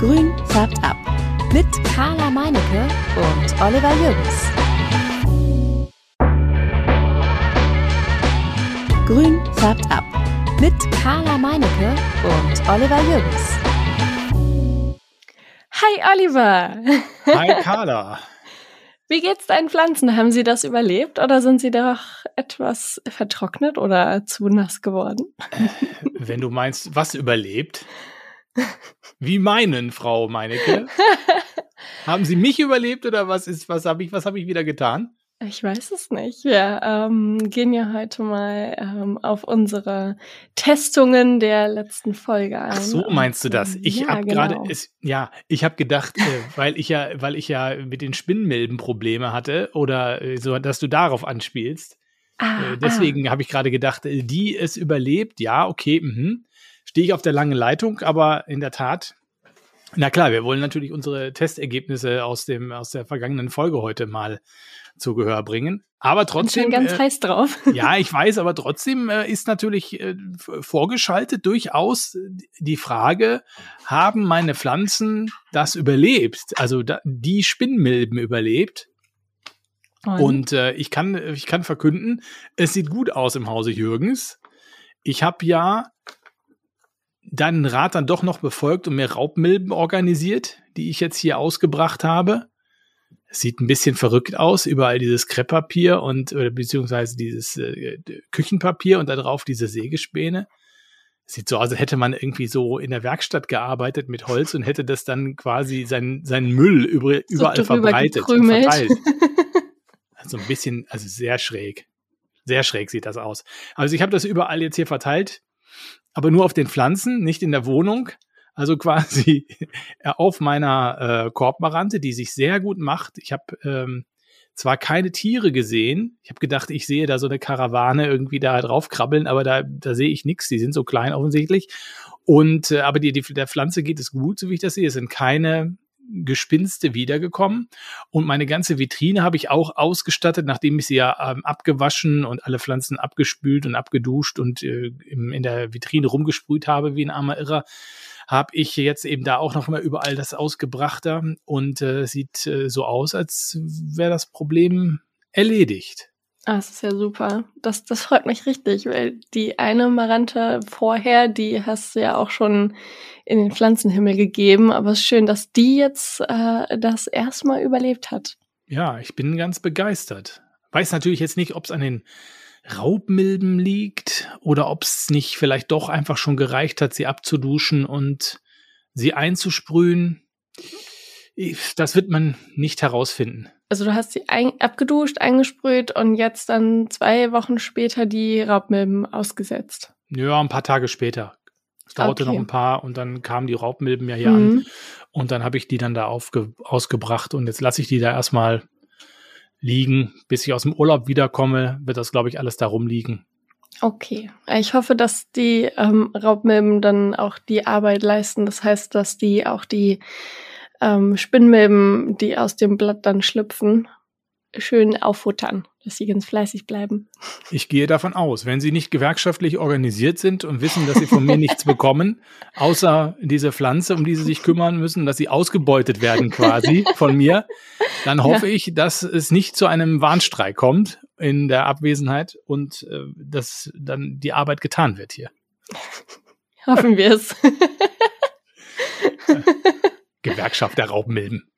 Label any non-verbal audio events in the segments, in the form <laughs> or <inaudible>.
Grün färbt ab. Mit Carla Meinecke und Oliver Jürgens. Grün färbt ab. Mit Carla Meinecke und Oliver Jürgens. Hi Oliver. Hi Carla. <laughs> Wie geht's deinen Pflanzen? Haben sie das überlebt oder sind sie doch etwas vertrocknet oder zu nass geworden? Wenn du meinst, was überlebt? Wie meinen, Frau Meinecke? <laughs> Haben Sie mich überlebt oder was ist, was habe ich, was habe ich wieder getan? Ich weiß es nicht. Wir ähm, gehen ja heute mal ähm, auf unsere Testungen der letzten Folge ein. Ach so meinst du das? Ich ja, habe genau. gerade, ja, ich habe gedacht, äh, weil ich ja, weil ich ja mit den Spinnmilben Probleme hatte oder äh, so, dass du darauf anspielst. Ah, Äh, deswegen habe ich gerade gedacht, äh, die es überlebt, ja, okay, mhm. Stehe ich auf der langen Leitung, aber in der Tat, na klar, wir wollen natürlich unsere Testergebnisse aus dem aus der vergangenen Folge heute mal zu Gehör bringen. Aber ah, ich bin trotzdem, ganz äh, heiß drauf. <laughs> ja, ich weiß, aber trotzdem äh, ist natürlich äh, vorgeschaltet durchaus die Frage, haben meine Pflanzen das überlebt? Also da, die Spinnmilben überlebt? Und äh, ich, kann, ich kann verkünden, es sieht gut aus im Hause Jürgens. Ich habe ja deinen Rat dann doch noch befolgt und mir Raubmilben organisiert, die ich jetzt hier ausgebracht habe. Es sieht ein bisschen verrückt aus, überall dieses Krepppapier und oder beziehungsweise dieses äh, Küchenpapier und da drauf diese Sägespäne. Sieht so aus, als hätte man irgendwie so in der Werkstatt gearbeitet mit Holz und hätte das dann quasi seinen, seinen Müll über, überall drüber verbreitet und gekrümelt. verteilt. <laughs> Also ein bisschen, also sehr schräg. Sehr schräg sieht das aus. Also ich habe das überall jetzt hier verteilt, aber nur auf den Pflanzen, nicht in der Wohnung. Also quasi <laughs> auf meiner äh, Korbmarante, die sich sehr gut macht. Ich habe ähm, zwar keine Tiere gesehen. Ich habe gedacht, ich sehe da so eine Karawane irgendwie da drauf krabbeln, aber da, da sehe ich nichts. Die sind so klein offensichtlich. Und äh, aber die, die, der Pflanze geht es gut, so wie ich das sehe. Es sind keine Gespinste wiedergekommen. Und meine ganze Vitrine habe ich auch ausgestattet, nachdem ich sie ja ähm, abgewaschen und alle Pflanzen abgespült und abgeduscht und äh, im, in der Vitrine rumgesprüht habe wie ein armer Irrer, habe ich jetzt eben da auch noch mal überall das ausgebrachter und äh, sieht äh, so aus, als wäre das Problem erledigt. Ah, das ist ja super. Das, das freut mich richtig, weil die eine Marante vorher, die hast du ja auch schon in den Pflanzenhimmel gegeben, aber es ist schön, dass die jetzt äh, das erstmal überlebt hat. Ja, ich bin ganz begeistert. Weiß natürlich jetzt nicht, ob es an den Raubmilben liegt oder ob es nicht vielleicht doch einfach schon gereicht hat, sie abzuduschen und sie einzusprühen. Das wird man nicht herausfinden. Also du hast sie ein, abgeduscht, eingesprüht und jetzt dann zwei Wochen später die Raubmilben ausgesetzt. Ja, ein paar Tage später. Es dauerte Okay. noch ein paar und dann kamen die Raubmilben ja hier an. Mhm. Und dann habe ich die dann da aufge ausgebracht und jetzt lasse ich die da erstmal liegen. Bis ich aus dem Urlaub wiederkomme, wird das, glaube ich, alles da rumliegen. Okay. Ich hoffe, dass die ähm, Raubmilben dann auch die Arbeit leisten. Das heißt, dass die auch die ähm, Spinnmilben, die aus dem Blatt dann schlüpfen, schön auffuttern, dass sie ganz fleißig bleiben. Ich gehe davon aus, wenn Sie nicht gewerkschaftlich organisiert sind und wissen, dass Sie von mir nichts bekommen, außer diese Pflanze, um die Sie sich kümmern müssen, dass Sie ausgebeutet werden quasi von mir, dann hoffe ich, dass es nicht zu einem Warnstreik kommt in der Abwesenheit und äh, dass dann die Arbeit getan wird hier. Hoffen wir es. <laughs> Gewerkschaft der Raubmilben.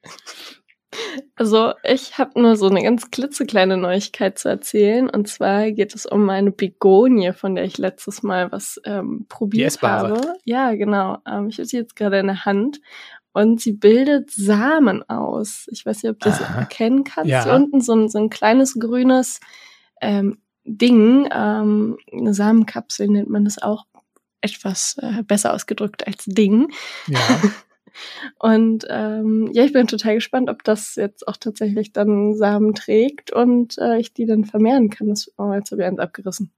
Also ich habe nur so eine ganz klitzekleine Neuigkeit zu erzählen. Und zwar geht es um meine Begonie, von der ich letztes Mal was ähm, probiert essbare. habe. Ja, genau. Ähm, ich habe sie jetzt gerade in der Hand. Und sie bildet Samen aus. Ich weiß nicht, ob du das erkennen kannst. Ja. Hier unten so ein, so ein kleines grünes ähm, Ding, ähm, eine Samenkapsel nennt man das auch etwas äh, besser ausgedrückt als Ding. Ja, <laughs> Und ähm, ja, ich bin total gespannt, ob das jetzt auch tatsächlich dann Samen trägt und äh, ich die dann vermehren kann. Das, oh, jetzt habe ich eins abgerissen.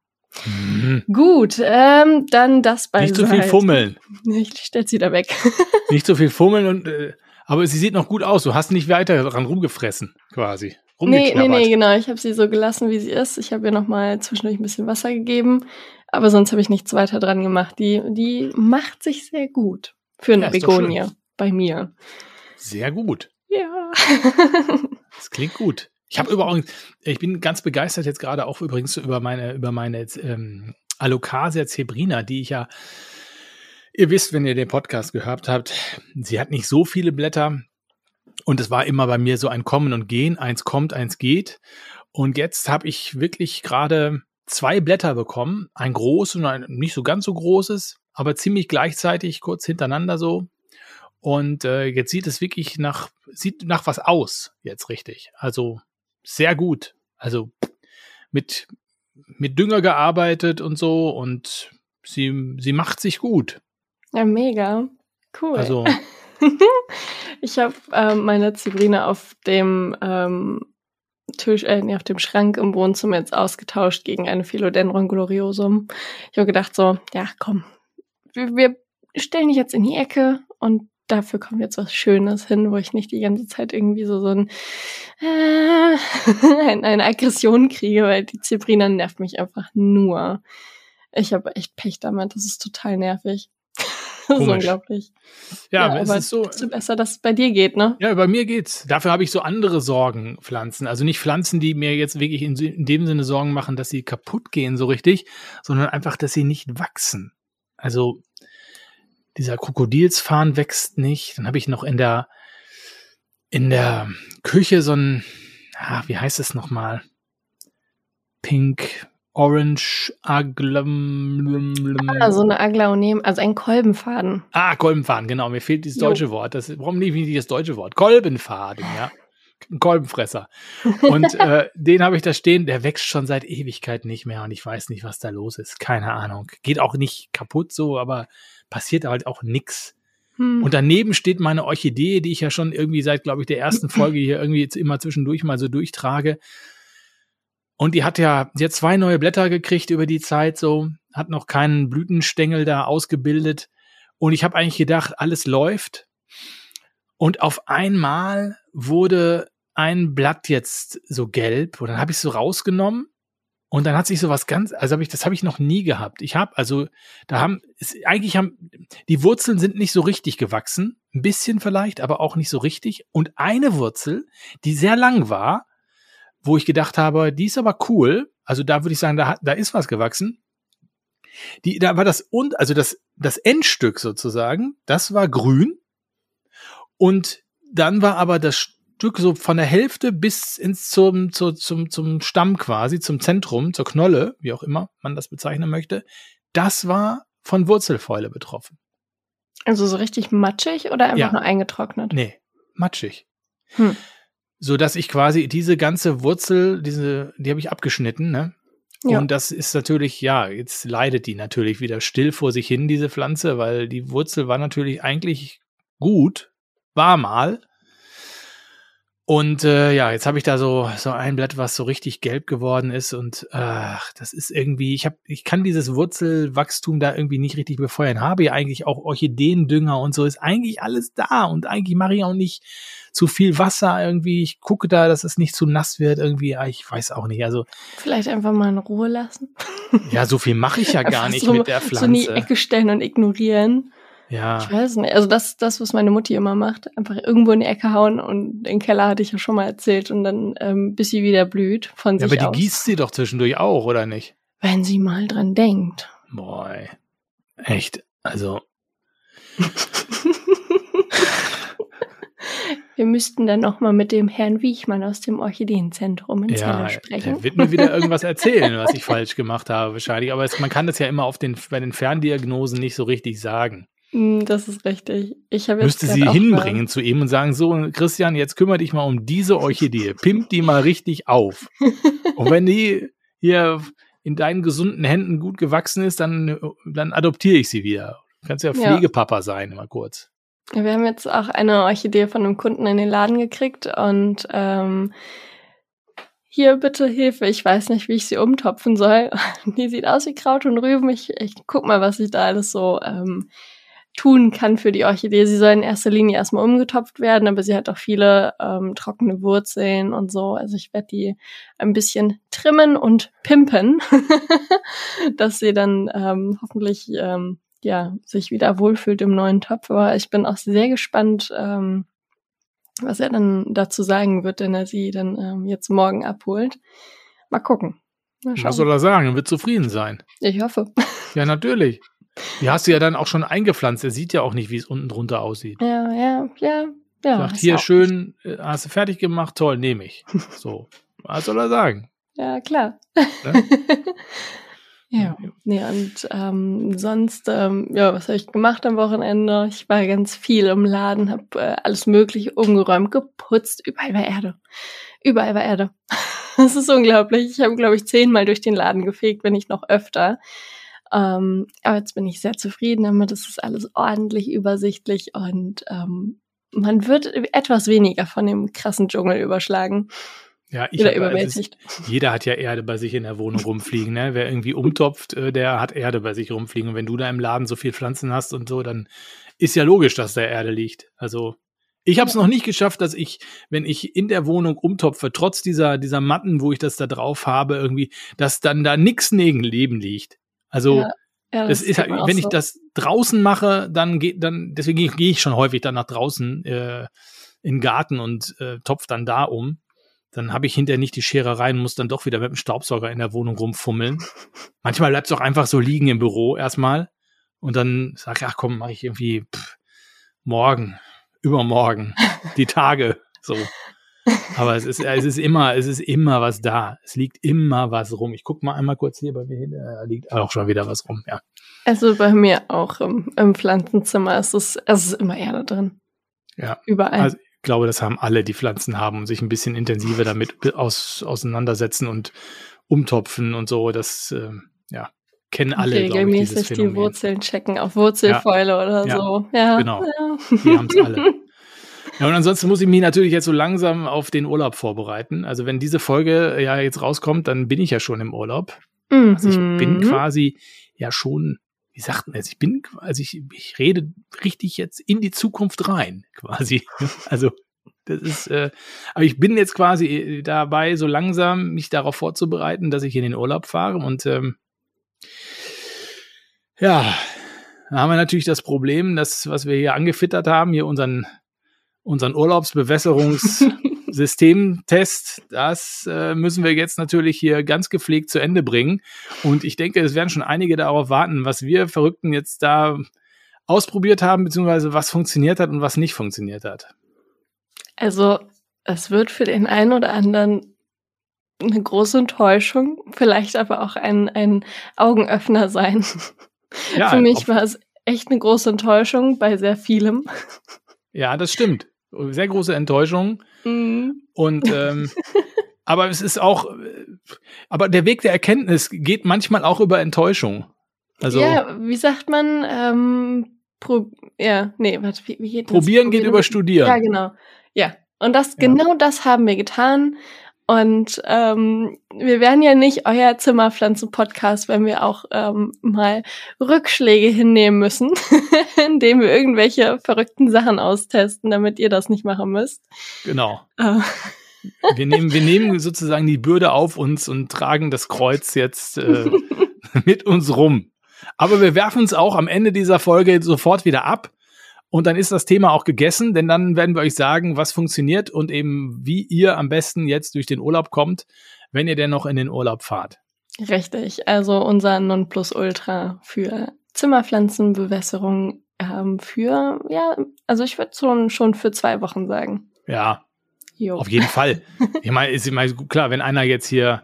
Mhm. Gut, ähm, dann das bei Nicht so viel fummeln. <laughs> Ich stell's wieder weg. <laughs> Nicht so viel fummeln und äh, aber sie sieht noch gut aus. Du hast nicht weiter dran rumgefressen, quasi. nee, nee, nee, genau. Ich habe sie so gelassen, wie sie ist. Ich habe ihr noch mal zwischendurch ein bisschen Wasser gegeben, aber sonst habe ich nichts weiter dran gemacht. Die, die macht sich sehr gut für eine Ja. Begonie. Bei mir. Sehr gut. Ja. <laughs> Das klingt gut. Ich habe übrigens, ich bin ganz begeistert jetzt gerade auch übrigens über meine, über meine ähm, Alocasia zebrina, die ich ja, ihr wisst, wenn ihr den Podcast gehört habt, sie hat nicht so viele Blätter und es war immer bei mir so ein Kommen und Gehen, eins kommt, eins geht. Und jetzt habe ich wirklich gerade zwei Blätter bekommen, ein großes und ein nicht so ganz so großes, aber ziemlich gleichzeitig, kurz hintereinander so. Und äh, jetzt sieht es wirklich nach, sieht nach was aus, jetzt richtig. Also sehr gut. Also mit, mit Dünger gearbeitet und so und sie, sie macht sich gut. Ja, mega. Cool. Also <laughs> ich habe ähm, meine Zibrine auf dem ähm, Tisch, äh, nee, auf dem Schrank im Wohnzimmer jetzt ausgetauscht gegen eine Philodendron gloriosum. Ich habe gedacht so, ja, komm, wir, wir stellen dich jetzt in die Ecke und dafür kommt jetzt was Schönes hin, wo ich nicht die ganze Zeit irgendwie so, so ein, äh, <laughs> eine Aggression kriege, weil die Zibrina nervt mich einfach nur. Ich habe echt Pech damit, das ist total nervig. <laughs> das ist unglaublich. Ja, ja es ist so. Desto besser, dass es bei dir geht, ne? Ja, bei mir geht's. Dafür habe ich so andere Sorgenpflanzen. Also nicht Pflanzen, die mir jetzt wirklich in, in dem Sinne Sorgen machen, dass sie kaputt gehen, so richtig, sondern einfach, dass sie nicht wachsen. Also dieser Krokodilsfarn wächst nicht. Dann habe ich noch in der in der Küche so ein, ah, wie heißt es nochmal? Pink, Orange, Aglam. Ah, so eine Aglaonem, also ein Kolbenfaden. Ah, Kolbenfaden, genau. Mir fehlt dieses deutsche jo. Wort. Das, warum lief nicht das deutsche Wort? Kolbenfaden, ja. Ein Kolbenfresser. Und <laughs> äh, den habe ich da stehen, der wächst schon seit Ewigkeit nicht mehr und ich weiß nicht, was da los ist. Keine Ahnung. Geht auch nicht kaputt so, aber passiert halt auch nix. Hm. Und daneben steht meine Orchidee, die ich ja schon irgendwie seit, glaube ich, der ersten <clears throat> Folge hier irgendwie jetzt immer zwischendurch mal so durchtrage. Und die hat ja jetzt zwei neue Blätter gekriegt über die Zeit, so, hat noch keinen Blütenstängel da ausgebildet. Und ich habe eigentlich gedacht, alles läuft. Und auf einmal wurde ein Blatt jetzt so gelb und dann habe ich es so rausgenommen und dann hat sich sowas ganz, also habe ich, das habe ich noch nie gehabt. Ich habe, also da haben, es, eigentlich haben, die Wurzeln sind nicht so richtig gewachsen, ein bisschen vielleicht, aber auch nicht so richtig. Und eine Wurzel, die sehr lang war, wo ich gedacht habe, die ist aber cool, also da würde ich sagen, da, da ist was gewachsen. Die, da war das und, also das, das Endstück sozusagen, das war grün. Und dann war aber das Stück so von der Hälfte bis ins zum, zum, zum, zum Stamm quasi, zum Zentrum, zur Knolle, wie auch immer man das bezeichnen möchte, das war von Wurzelfäule betroffen. Also so richtig matschig oder einfach Ja. nur eingetrocknet? Nee, matschig. Hm. So dass ich quasi diese ganze Wurzel, diese, die habe ich abgeschnitten, ne? Ja. Und das ist natürlich, ja, jetzt leidet die natürlich wieder still vor sich hin, diese Pflanze, weil die Wurzel war natürlich eigentlich gut, war mal. Und äh, ja, jetzt habe ich da so so ein Blatt, was so richtig gelb geworden ist und ach, das ist irgendwie, ich habe, ich kann dieses Wurzelwachstum da irgendwie nicht richtig befeuern. Habe ja eigentlich auch Orchideendünger und so ist eigentlich alles da und eigentlich mache ich auch nicht zu viel Wasser irgendwie. Ich gucke da, dass es nicht zu nass wird irgendwie. Ah, Ich weiß auch nicht. Also Vielleicht einfach mal in Ruhe lassen. ja, so viel mache ich ja <laughs> gar nicht so, mit der So in die Pflanze. Ecke stellen und ignorieren. Ja. Ich weiß nicht. Also das, das, was meine Mutti immer macht. Einfach irgendwo in die Ecke hauen und den Keller hatte ich ja schon mal erzählt und dann, ähm, bis sie wieder blüht von Ja, sich aber die aus. gießt sie doch zwischendurch auch, oder nicht? Wenn sie mal dran denkt. Boy. Echt. Also, <laughs> Wir müssten dann noch mal mit dem Herrn Wiechmann aus dem Orchideenzentrum in ja, Celle der sprechen. wird mir wieder irgendwas <laughs> erzählen, was ich falsch gemacht habe, wahrscheinlich. Aber es, man kann das ja immer auf den, bei den Ferndiagnosen nicht so richtig sagen. Mm, Das ist richtig. Ich Müsste sie hinbringen zu ihm und sagen, so, Christian, jetzt kümmere dich mal um diese Orchidee. Pimp die mal richtig auf. <laughs> Und wenn die hier in deinen gesunden Händen gut gewachsen ist, dann, dann adoptiere ich sie wieder. Du kannst ja Ja. Pflegepapa sein, mal kurz. Ja, Wir haben jetzt auch eine Orchidee von einem Kunden in den Laden gekriegt und ähm, hier bitte Hilfe, ich weiß nicht, wie ich sie umtopfen soll. <laughs> Die sieht aus wie Kraut und Rüben. Ich, ich guck mal, was ich da alles so ähm, tun kann für die Orchidee. Sie soll in erster Linie erstmal umgetopft werden, aber sie hat auch viele ähm, trockene Wurzeln und so. Also ich werde die ein bisschen trimmen und pimpen, <laughs> dass sie dann ähm, hoffentlich ähm, ja, sich wieder wohlfühlt im neuen Topf. Aber ich bin auch sehr gespannt, ähm, was er dann dazu sagen wird, wenn er sie dann ähm, jetzt morgen abholt. Mal gucken. Mal Was soll er sagen? Er wird zufrieden sein. Ich hoffe. Ja, natürlich. Die hast du ja dann auch schon eingepflanzt. Er sieht ja auch nicht, wie es unten drunter aussieht. Ja, ja, ja, ja. Sagt hier schön, äh, hast du fertig gemacht, toll, nehme ich. <laughs> So. Was soll er sagen? Ja, klar. Ne? <laughs> ja, nee, und ähm, sonst, ähm, ja, was habe ich gemacht am Wochenende? Ich war ganz viel im Laden, habe äh, alles Mögliche umgeräumt, geputzt, überall war Erde. Überall war Erde. <laughs> Das ist unglaublich. Ich habe, glaube ich, zehnmal durch den Laden gefegt, wenn nicht noch öfter. Ähm, aber jetzt bin ich sehr zufrieden damit. Das ist alles ordentlich übersichtlich und ähm, man wird etwas weniger von dem krassen Dschungel überschlagen Ja, ich oder hab, also überwältigt. es, jeder hat ja Erde bei sich in der Wohnung <laughs> rumfliegen. Ne? Wer irgendwie umtopft, äh, der hat Erde bei sich rumfliegen. Und wenn du da im Laden so viel Pflanzen hast und so, dann ist ja logisch, dass da Erde liegt. Also ich habe es noch nicht geschafft, dass ich, wenn ich in der Wohnung umtopfe, trotz dieser, dieser Matten, wo ich das da drauf habe, irgendwie, dass dann da nix neben Leben liegt. Also Ja, Ja, das ist geht halt, wenn ich so. das draußen mache, dann geht dann deswegen gehe ich schon häufig dann nach draußen äh, in den Garten und äh, topf dann da um. Dann habe ich hinterher nicht die Schere rein, muss dann doch wieder mit dem Staubsauger in der Wohnung rumfummeln. Manchmal bleibt es auch einfach so liegen im Büro erstmal und dann sag ich, ach komm, mache ich irgendwie pff, morgen, übermorgen, die Tage so. Aber es ist, es ist immer, es ist immer was da. Es liegt immer was rum. Ich guck mal einmal kurz hier bei mir hin, da liegt auch schon wieder was rum, ja. Also bei mir auch im, im Pflanzenzimmer ist es, es ist immer Erde drin. Ja. Überall. Also ich glaube, das haben alle, die Pflanzen haben und sich ein bisschen intensiver damit aus, auseinandersetzen und umtopfen und so. Das, ähm, ja, kennen alle, glaube ich, regelmäßig die. Wurzeln checken auf Wurzelfäule oder Ja. so. Ja, Genau. Ja. Die haben es alle. <laughs> Ja, und ansonsten muss ich mich natürlich jetzt so langsam auf den Urlaub vorbereiten. Also wenn diese Folge ja jetzt rauskommt, dann bin ich ja schon im Urlaub. Also ich bin Mhm. quasi ja schon, wie sagt man jetzt, ich bin, also ich, ich rede richtig jetzt in die Zukunft rein, <laughs> quasi. Also das ist, äh, aber ich bin jetzt quasi äh, dabei, so langsam mich darauf vorzubereiten, dass ich in den Urlaub fahre und ähm, ja, da haben wir natürlich das Problem, dass, was wir hier angefittert haben, hier unseren, unseren Urlaubsbewässerungssystemtest, das äh, müssen wir jetzt natürlich hier ganz gepflegt zu Ende bringen. Und ich denke, es werden schon einige darauf warten, was wir Verrückten jetzt da ausprobiert haben, beziehungsweise was funktioniert hat und was nicht funktioniert hat. Also es wird für den einen oder anderen eine große Enttäuschung, vielleicht aber auch ein, ein Augenöffner sein. Ja, für mich war es echt eine große Enttäuschung bei sehr vielem. Ja, das stimmt. Sehr große Enttäuschung. Mhm. Und ähm, <laughs> aber es ist auch, aber der Weg der Erkenntnis geht manchmal auch über Enttäuschung. Also ja, wie sagt man? Ähm, pro, ja, nee, warte, wie, wie geht das? probieren geht über Studieren. Ja, genau. Ja. Und das, Ja. genau das haben wir getan. Und ähm, wir wären ja nicht euer Zimmerpflanzen-Podcast, wenn wir auch ähm, mal Rückschläge hinnehmen müssen, <laughs> indem wir irgendwelche verrückten Sachen austesten, damit ihr das nicht machen müsst. Genau. Äh, Wir nehmen, wir nehmen sozusagen die Bürde auf uns und tragen das Kreuz jetzt äh, <laughs> mit uns rum. Aber wir werfen es auch am Ende dieser Folge sofort wieder ab. Und dann ist das Thema auch gegessen, denn dann werden wir euch sagen, was funktioniert und eben wie ihr am besten jetzt durch den Urlaub kommt, wenn ihr denn noch in den Urlaub fahrt. Richtig, also unser Nonplusultra für Zimmerpflanzenbewässerung ähm, für, ja, also ich würde schon, schon für zwei Wochen sagen. Ja, Jo. Auf jeden Fall. Ich meine, ist immer klar, wenn einer jetzt hier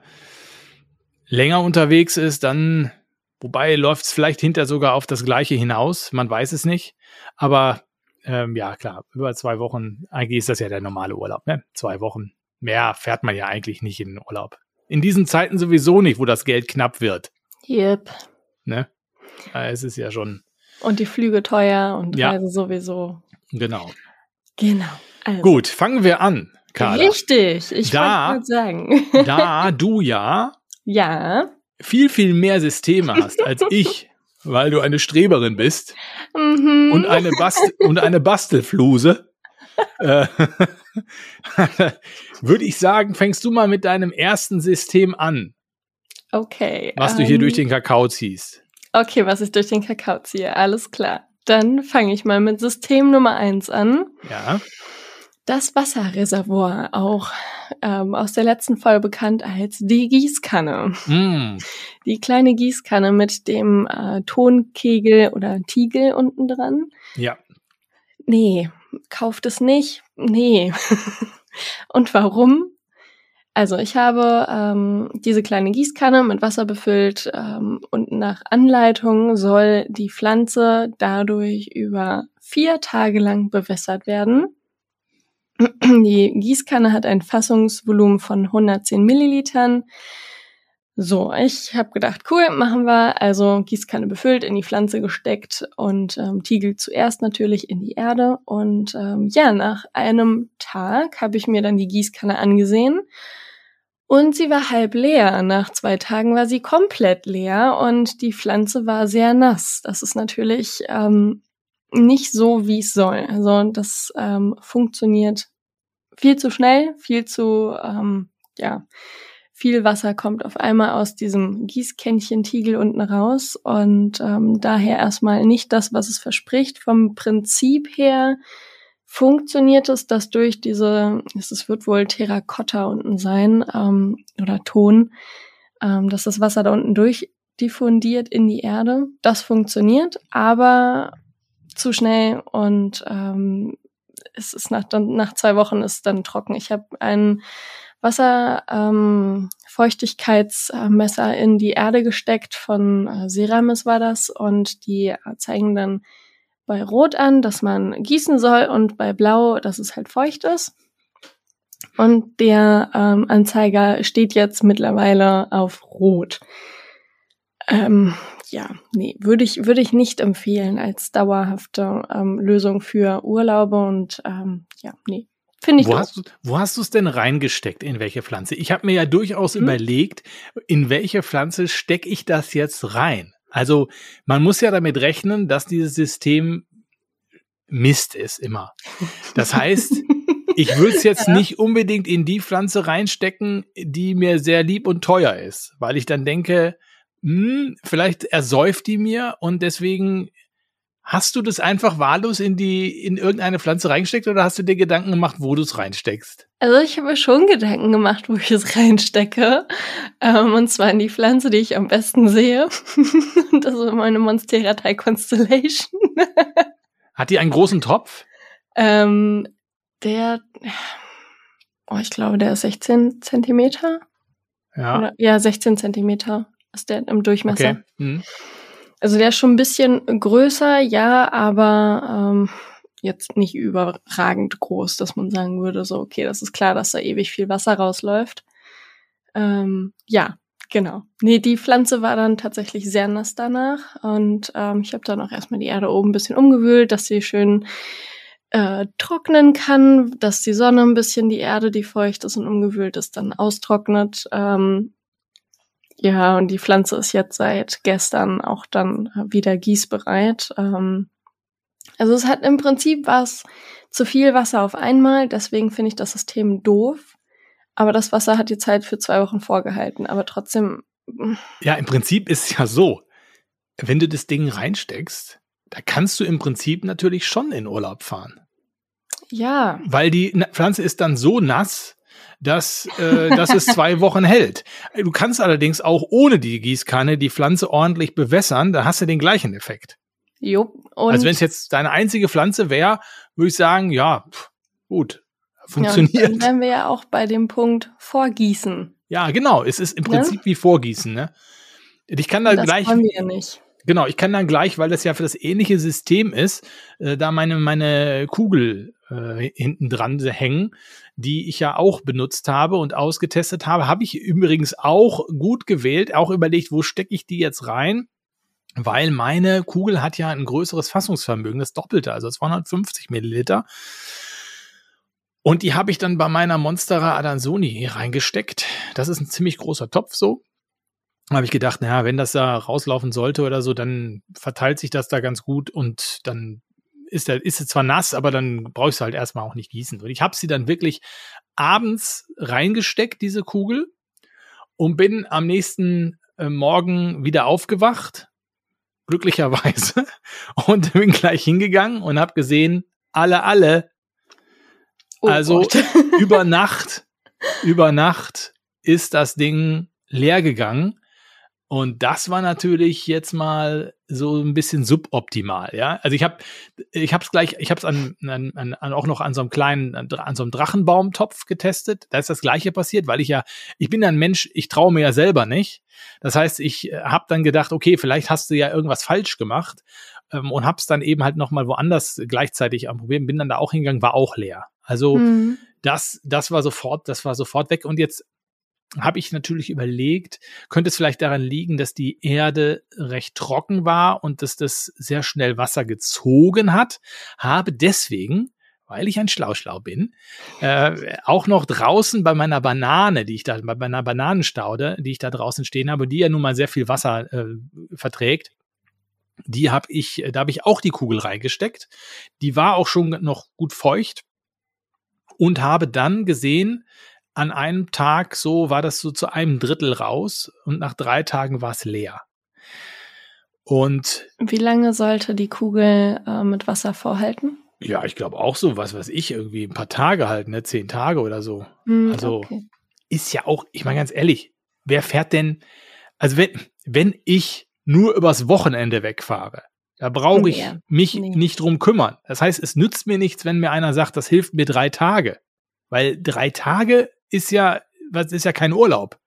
länger unterwegs ist, dann, wobei läuft es vielleicht hinter sogar auf das Gleiche hinaus, man weiß es nicht. Aber ähm, ja, klar, über zwei Wochen, eigentlich ist das ja der normale Urlaub, ne? Zwei Wochen. Mehr fährt man ja eigentlich nicht in den Urlaub. In diesen Zeiten sowieso nicht, wo das Geld knapp wird. Yep. Ne? Äh, Es ist ja schon, Und die Flüge teuer und Ja. Reise sowieso. genau. Genau. Also, Gut, fangen wir an, Carla. Richtig, ich wollte sagen. Da du ja ja. Viel, viel mehr Systeme hast als <laughs> ich, weil du eine Streberin bist Mhm. und eine, Bast und eine Bastelfluse, <laughs> äh, <laughs> würde ich sagen, fängst du mal mit deinem ersten System an, okay. was du hier ähm, durch den Kakao ziehst. Okay, was ich durch den Kakao ziehe, alles klar. Dann fange ich mal mit System Nummer eins an. Ja. Das Wasserreservoir, auch ähm, aus der letzten Folge bekannt als die Gießkanne. Mm. Die kleine Gießkanne mit dem äh, Tonkegel oder Tiegel unten dran. Ja. Nee, kauft es nicht. Nee. <laughs> Und warum? Also ich habe ähm, diese kleine Gießkanne mit Wasser befüllt ähm, und nach Anleitung soll die Pflanze dadurch über vier Tage lang bewässert werden. Die Gießkanne hat ein Fassungsvolumen von 110 Millilitern. So, ich habe gedacht, cool, machen wir. Also Gießkanne befüllt, in die Pflanze gesteckt und ähm, Tiegel zuerst natürlich in die Erde. Und ähm, ja, nach einem Tag habe ich mir dann die Gießkanne angesehen. Und sie war halb leer. Nach zwei Tagen war sie komplett leer und die Pflanze war sehr nass. Das ist natürlich ähm, nicht so, wie es soll. Also das ähm, funktioniert viel zu schnell, viel zu, ähm, ja, viel Wasser kommt auf einmal aus diesem Gießkännchen-Tiegel unten raus und ähm, daher erstmal nicht das, was es verspricht. Vom Prinzip her funktioniert es, dass durch diese, es wird wohl Terrakotta unten sein ähm, oder Ton, ähm, dass das Wasser da unten durchdiffundiert in die Erde. Das funktioniert, aber zu schnell und ähm, es ist nach, dann, nach zwei Wochen ist dann trocken. Ich habe ein Wasserfeuchtigkeitsmesser ähm, in die Erde gesteckt von äh, Ceramis war das und die äh, zeigen dann bei Rot an, dass man gießen soll und bei Blau, dass es halt feucht ist. Und der ähm, Anzeiger steht jetzt mittlerweile auf Rot. Ähm, ja, nee, würde ich, würde ich nicht empfehlen als dauerhafte ähm, Lösung für Urlaube und ähm, ja, nee. Finde ich wo hast, du, wo hast du es denn reingesteckt? In welche Pflanze? Ich habe mir ja durchaus hm. überlegt, in welche Pflanze stecke ich das jetzt rein? Also man muss ja damit rechnen, dass dieses System Mist ist immer. Das heißt, <laughs> ich würde es jetzt ja. nicht unbedingt in die Pflanze reinstecken, die mir sehr lieb und teuer ist, weil ich dann denke, hm, vielleicht ersäuft die mir und deswegen hast du das einfach wahllos in die in irgendeine Pflanze reingesteckt oder hast du dir Gedanken gemacht, wo du es reinsteckst? Also ich habe mir schon Gedanken gemacht, wo ich es reinstecke. Ähm, und zwar in die Pflanze, die ich am besten sehe. <laughs> das ist meine Monstera Thai Constellation. <laughs> Hat die einen großen Topf? Ähm, der, oh, ich glaube, der ist 16 Zentimeter. Ja. Oder, ja, 16 Zentimeter ist der im Durchmesser. Okay. Hm. Also der ist schon ein bisschen größer, ja, aber ähm, jetzt nicht überragend groß, dass man sagen würde, so, okay, das ist klar, dass da ewig viel Wasser rausläuft. Ähm, ja, genau. Nee, die Pflanze war dann tatsächlich sehr nass danach und ähm, ich habe dann auch erstmal die Erde oben ein bisschen umgewühlt, dass sie schön äh, trocknen kann, dass die Sonne ein bisschen die Erde, die feucht ist und umgewühlt ist, dann austrocknet. Ähm, ja, und die Pflanze ist jetzt seit gestern auch dann wieder gießbereit. Ähm, also es hat im Prinzip was zu viel Wasser auf einmal, deswegen finde ich das System doof. Aber das Wasser hat die Zeit für zwei Wochen vorgehalten. Aber trotzdem. Mm. Ja, im Prinzip ist es ja so, wenn du das Ding reinsteckst, da kannst du im Prinzip natürlich schon in Urlaub fahren. Ja. Weil die Pflanze ist dann so nass, dass, äh, dass es zwei Wochen hält. Du kannst allerdings auch ohne die Gießkanne die Pflanze ordentlich bewässern, da hast du den gleichen Effekt. Jo. also wenn es jetzt deine einzige Pflanze wäre, würde ich sagen, ja, pff, gut, funktioniert. Ja, dann wären wir ja auch bei dem Punkt Vorgießen. Ja, genau. Es ist im ne? Prinzip ja? wie Vorgießen. Ne? Ich kann da das gleich. Wollen wir ja nicht. Genau, ich kann dann gleich, weil das ja für das ähnliche System ist, äh, da meine, meine Kugel äh, hinten dran hängen, die ich ja auch benutzt habe und ausgetestet habe. Habe ich übrigens auch gut gewählt, auch überlegt, wo stecke ich die jetzt rein? Weil meine Kugel hat ja ein größeres Fassungsvermögen, das Doppelte, also 250 Milliliter. Und die habe ich dann bei meiner Monstera Adansoni reingesteckt. Das ist ein ziemlich großer Topf so habe ich gedacht, naja, wenn das da rauslaufen sollte oder so, dann verteilt sich das da ganz gut und dann ist der, ist es zwar nass, aber dann brauchst du halt erstmal auch nicht gießen. Und ich habe sie dann wirklich abends reingesteckt, diese Kugel, und bin am nächsten äh, Morgen wieder aufgewacht glücklicherweise, <laughs> und bin gleich hingegangen und habe gesehen, alle, alle. Oh also über Nacht, über Nacht ist das Ding leer gegangen. Und das war natürlich jetzt mal so ein bisschen suboptimal, ja. Also ich habe, ich habe es gleich, ich habe es an, an, an, auch noch an so einem kleinen, an so einem Drachenbaumtopf getestet. Da ist das Gleiche passiert, weil ich ja, ich bin ja ein Mensch, ich traue mir ja selber nicht. Das heißt, ich habe dann gedacht, okay, vielleicht hast du ja irgendwas falsch gemacht ähm, und hab's dann eben halt noch mal woanders gleichzeitig am Probieren. Bin dann da auch hingegangen, war auch leer. Also Hm. das, das war sofort, das war sofort weg. Und jetzt habe ich natürlich überlegt, könnte es vielleicht daran liegen, dass die Erde recht trocken war und dass das sehr schnell Wasser gezogen hat. Habe deswegen, weil ich ein Schlauschlau bin, äh, auch noch draußen bei meiner Banane, die ich da, bei meiner Bananenstaude, die ich da draußen stehen habe, die ja nun mal sehr viel Wasser äh, verträgt, die habe ich, da habe ich auch die Kugel reingesteckt. Die war auch schon noch gut feucht und habe dann gesehen, an einem Tag so war das so zu einem Drittel raus und nach drei Tagen war es leer. Und Wie lange sollte die Kugel äh, mit Wasser vorhalten? ja, ich glaube auch so, was weiß ich, irgendwie ein paar Tage halt, ne, zehn Tage oder so. Hm, Also, okay. Ist ja auch, ich meine ganz ehrlich, wer fährt denn, also wenn, wenn ich nur übers Wochenende wegfahre, da brauche ich Nee, mich nee. nicht drum kümmern. Das heißt, es nützt mir nichts, wenn mir einer sagt, das hilft mir drei Tage. Weil drei Tage ist ja, was ist ja kein Urlaub.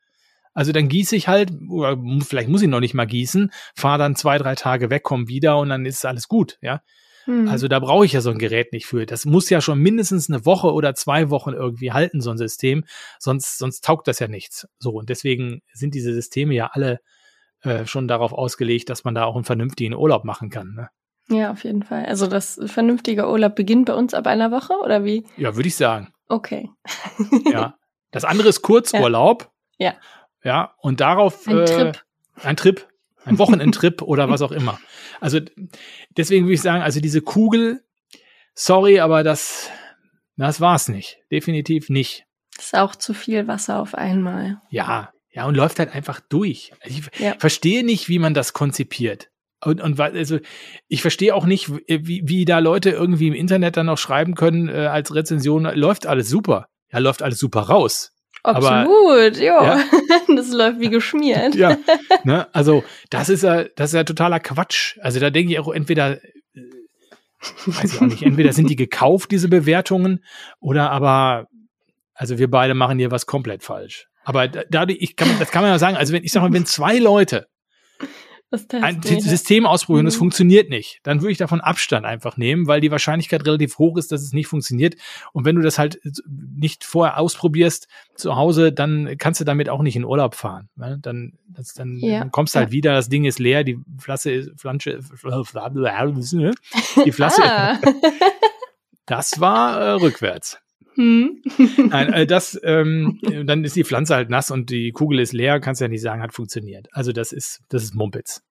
Also dann gieße ich halt, oder vielleicht muss ich noch nicht mal gießen, fahre dann zwei, drei Tage weg, komme wieder und dann ist alles gut, ja. Hm. Also da brauche ich ja so ein Gerät nicht für. Das muss ja schon mindestens eine Woche oder zwei Wochen irgendwie halten, so ein System. Sonst, sonst taugt das ja nichts. So, und deswegen sind diese Systeme ja alle äh, schon darauf ausgelegt, dass man da auch einen vernünftigen Urlaub machen kann. Ne? ja, auf jeden Fall. Also das vernünftige Urlaub beginnt bei uns ab einer Woche oder wie? Ja, würde ich sagen. Okay. Ja. <laughs> Das andere ist Kurzurlaub. Ja. Ja, und darauf Ein äh, Trip. Ein Trip, ein Wochenendtrip oder was auch immer. Also deswegen würde ich sagen, also diese Kugel, sorry, aber das, das war's nicht. Definitiv nicht. Ist auch zu viel Wasser auf einmal. Ja, ja, und läuft halt einfach durch. Ich Ja. verstehe nicht, wie man das konzipiert. Und, und also ich verstehe auch nicht, wie, wie da Leute irgendwie im Internet dann noch schreiben können äh, als Rezension, läuft alles super. Ja, läuft alles super raus. Aber- Absolut, ja. Ja. <laughs> Das läuft wie geschmiert. Ja, ne? also das ist ja, das ist ja totaler Quatsch. Also da denke ich auch entweder, äh, weiß ich auch nicht, entweder sind die gekauft, diese Bewertungen, oder aber, also wir beide machen hier was komplett falsch. Aber da- dadurch, ich kann, das kann man ja sagen, also wenn, ich sag mal, wenn zwei Leute ein. System ausprobieren, das Mhm. funktioniert nicht, dann würde ich davon Abstand einfach nehmen, weil die Wahrscheinlichkeit relativ hoch ist, dass es nicht funktioniert. Und wenn du das halt nicht vorher ausprobierst zu Hause, dann kannst du damit auch nicht in Urlaub fahren. Ne? Dann, das, dann, Ja, dann kommst du halt ja. wieder, das Ding ist leer, die Flasche ist, Flansche, <laughs> die Flasche, Ah. <laughs> das war äh, rückwärts. Hm. Nein, äh, das, ähm, dann ist die Pflanze halt nass und die Kugel ist leer, kannst ja nicht sagen, hat funktioniert. Also das ist, das ist Mumpitz.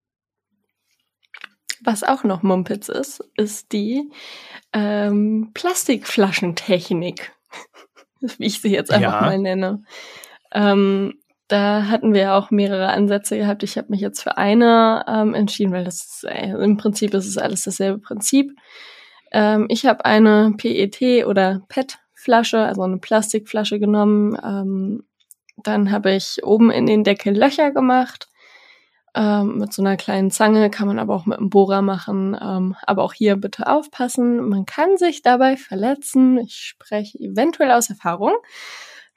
Was auch noch Mumpitz ist, ist die ähm, Plastikflaschentechnik, <laughs> wie ich sie jetzt einfach Ja. mal nenne. Ähm, da hatten wir auch mehrere Ansätze gehabt. Ich habe mich jetzt für eine ähm, entschieden, weil das ist, äh, im Prinzip ist es alles dasselbe Prinzip. Ähm, ich habe eine PET oder PET-Flasche, also eine Plastikflasche genommen. Ähm, dann habe ich oben in den Deckel Löcher gemacht. Ähm, mit so einer kleinen Zange kann man aber auch mit einem Bohrer machen. Ähm, aber auch hier bitte aufpassen. Man kann sich dabei verletzen. Ich spreche eventuell aus Erfahrung.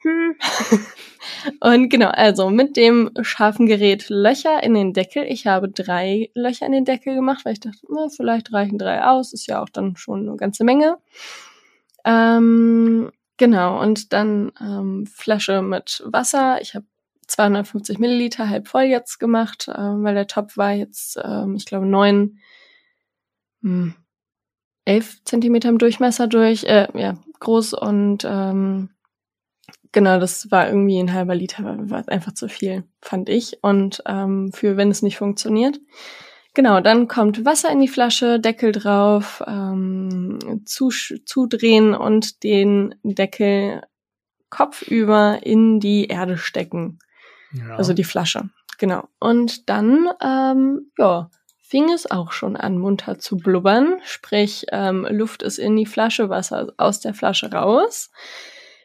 Hm. <laughs> Und genau, also mit dem scharfen Gerät Löcher in den Deckel. Ich habe drei Löcher in den Deckel gemacht, weil ich dachte, na, vielleicht reichen drei aus. Ist ja auch dann schon eine ganze Menge. Ähm, genau, und dann ähm, Flasche mit Wasser. Ich habe 250 Milliliter halb voll jetzt gemacht, ähm, weil der Topf war jetzt, ähm, ich glaube, neun, hm, elf Zentimeter im Durchmesser durch, äh, ja, groß und ähm, genau, das war irgendwie ein halber Liter, war einfach zu viel, fand ich. Und ähm, für wenn es nicht funktioniert. Genau, dann kommt Wasser in die Flasche, Deckel drauf, ähm, zudrehen und den Deckel kopfüber in die Erde stecken. Ja. Also die Flasche. Genau. Und dann, ähm, ja, fing es auch schon an, munter zu blubbern. Sprich, ähm, Luft ist in die Flasche, Wasser aus der Flasche raus.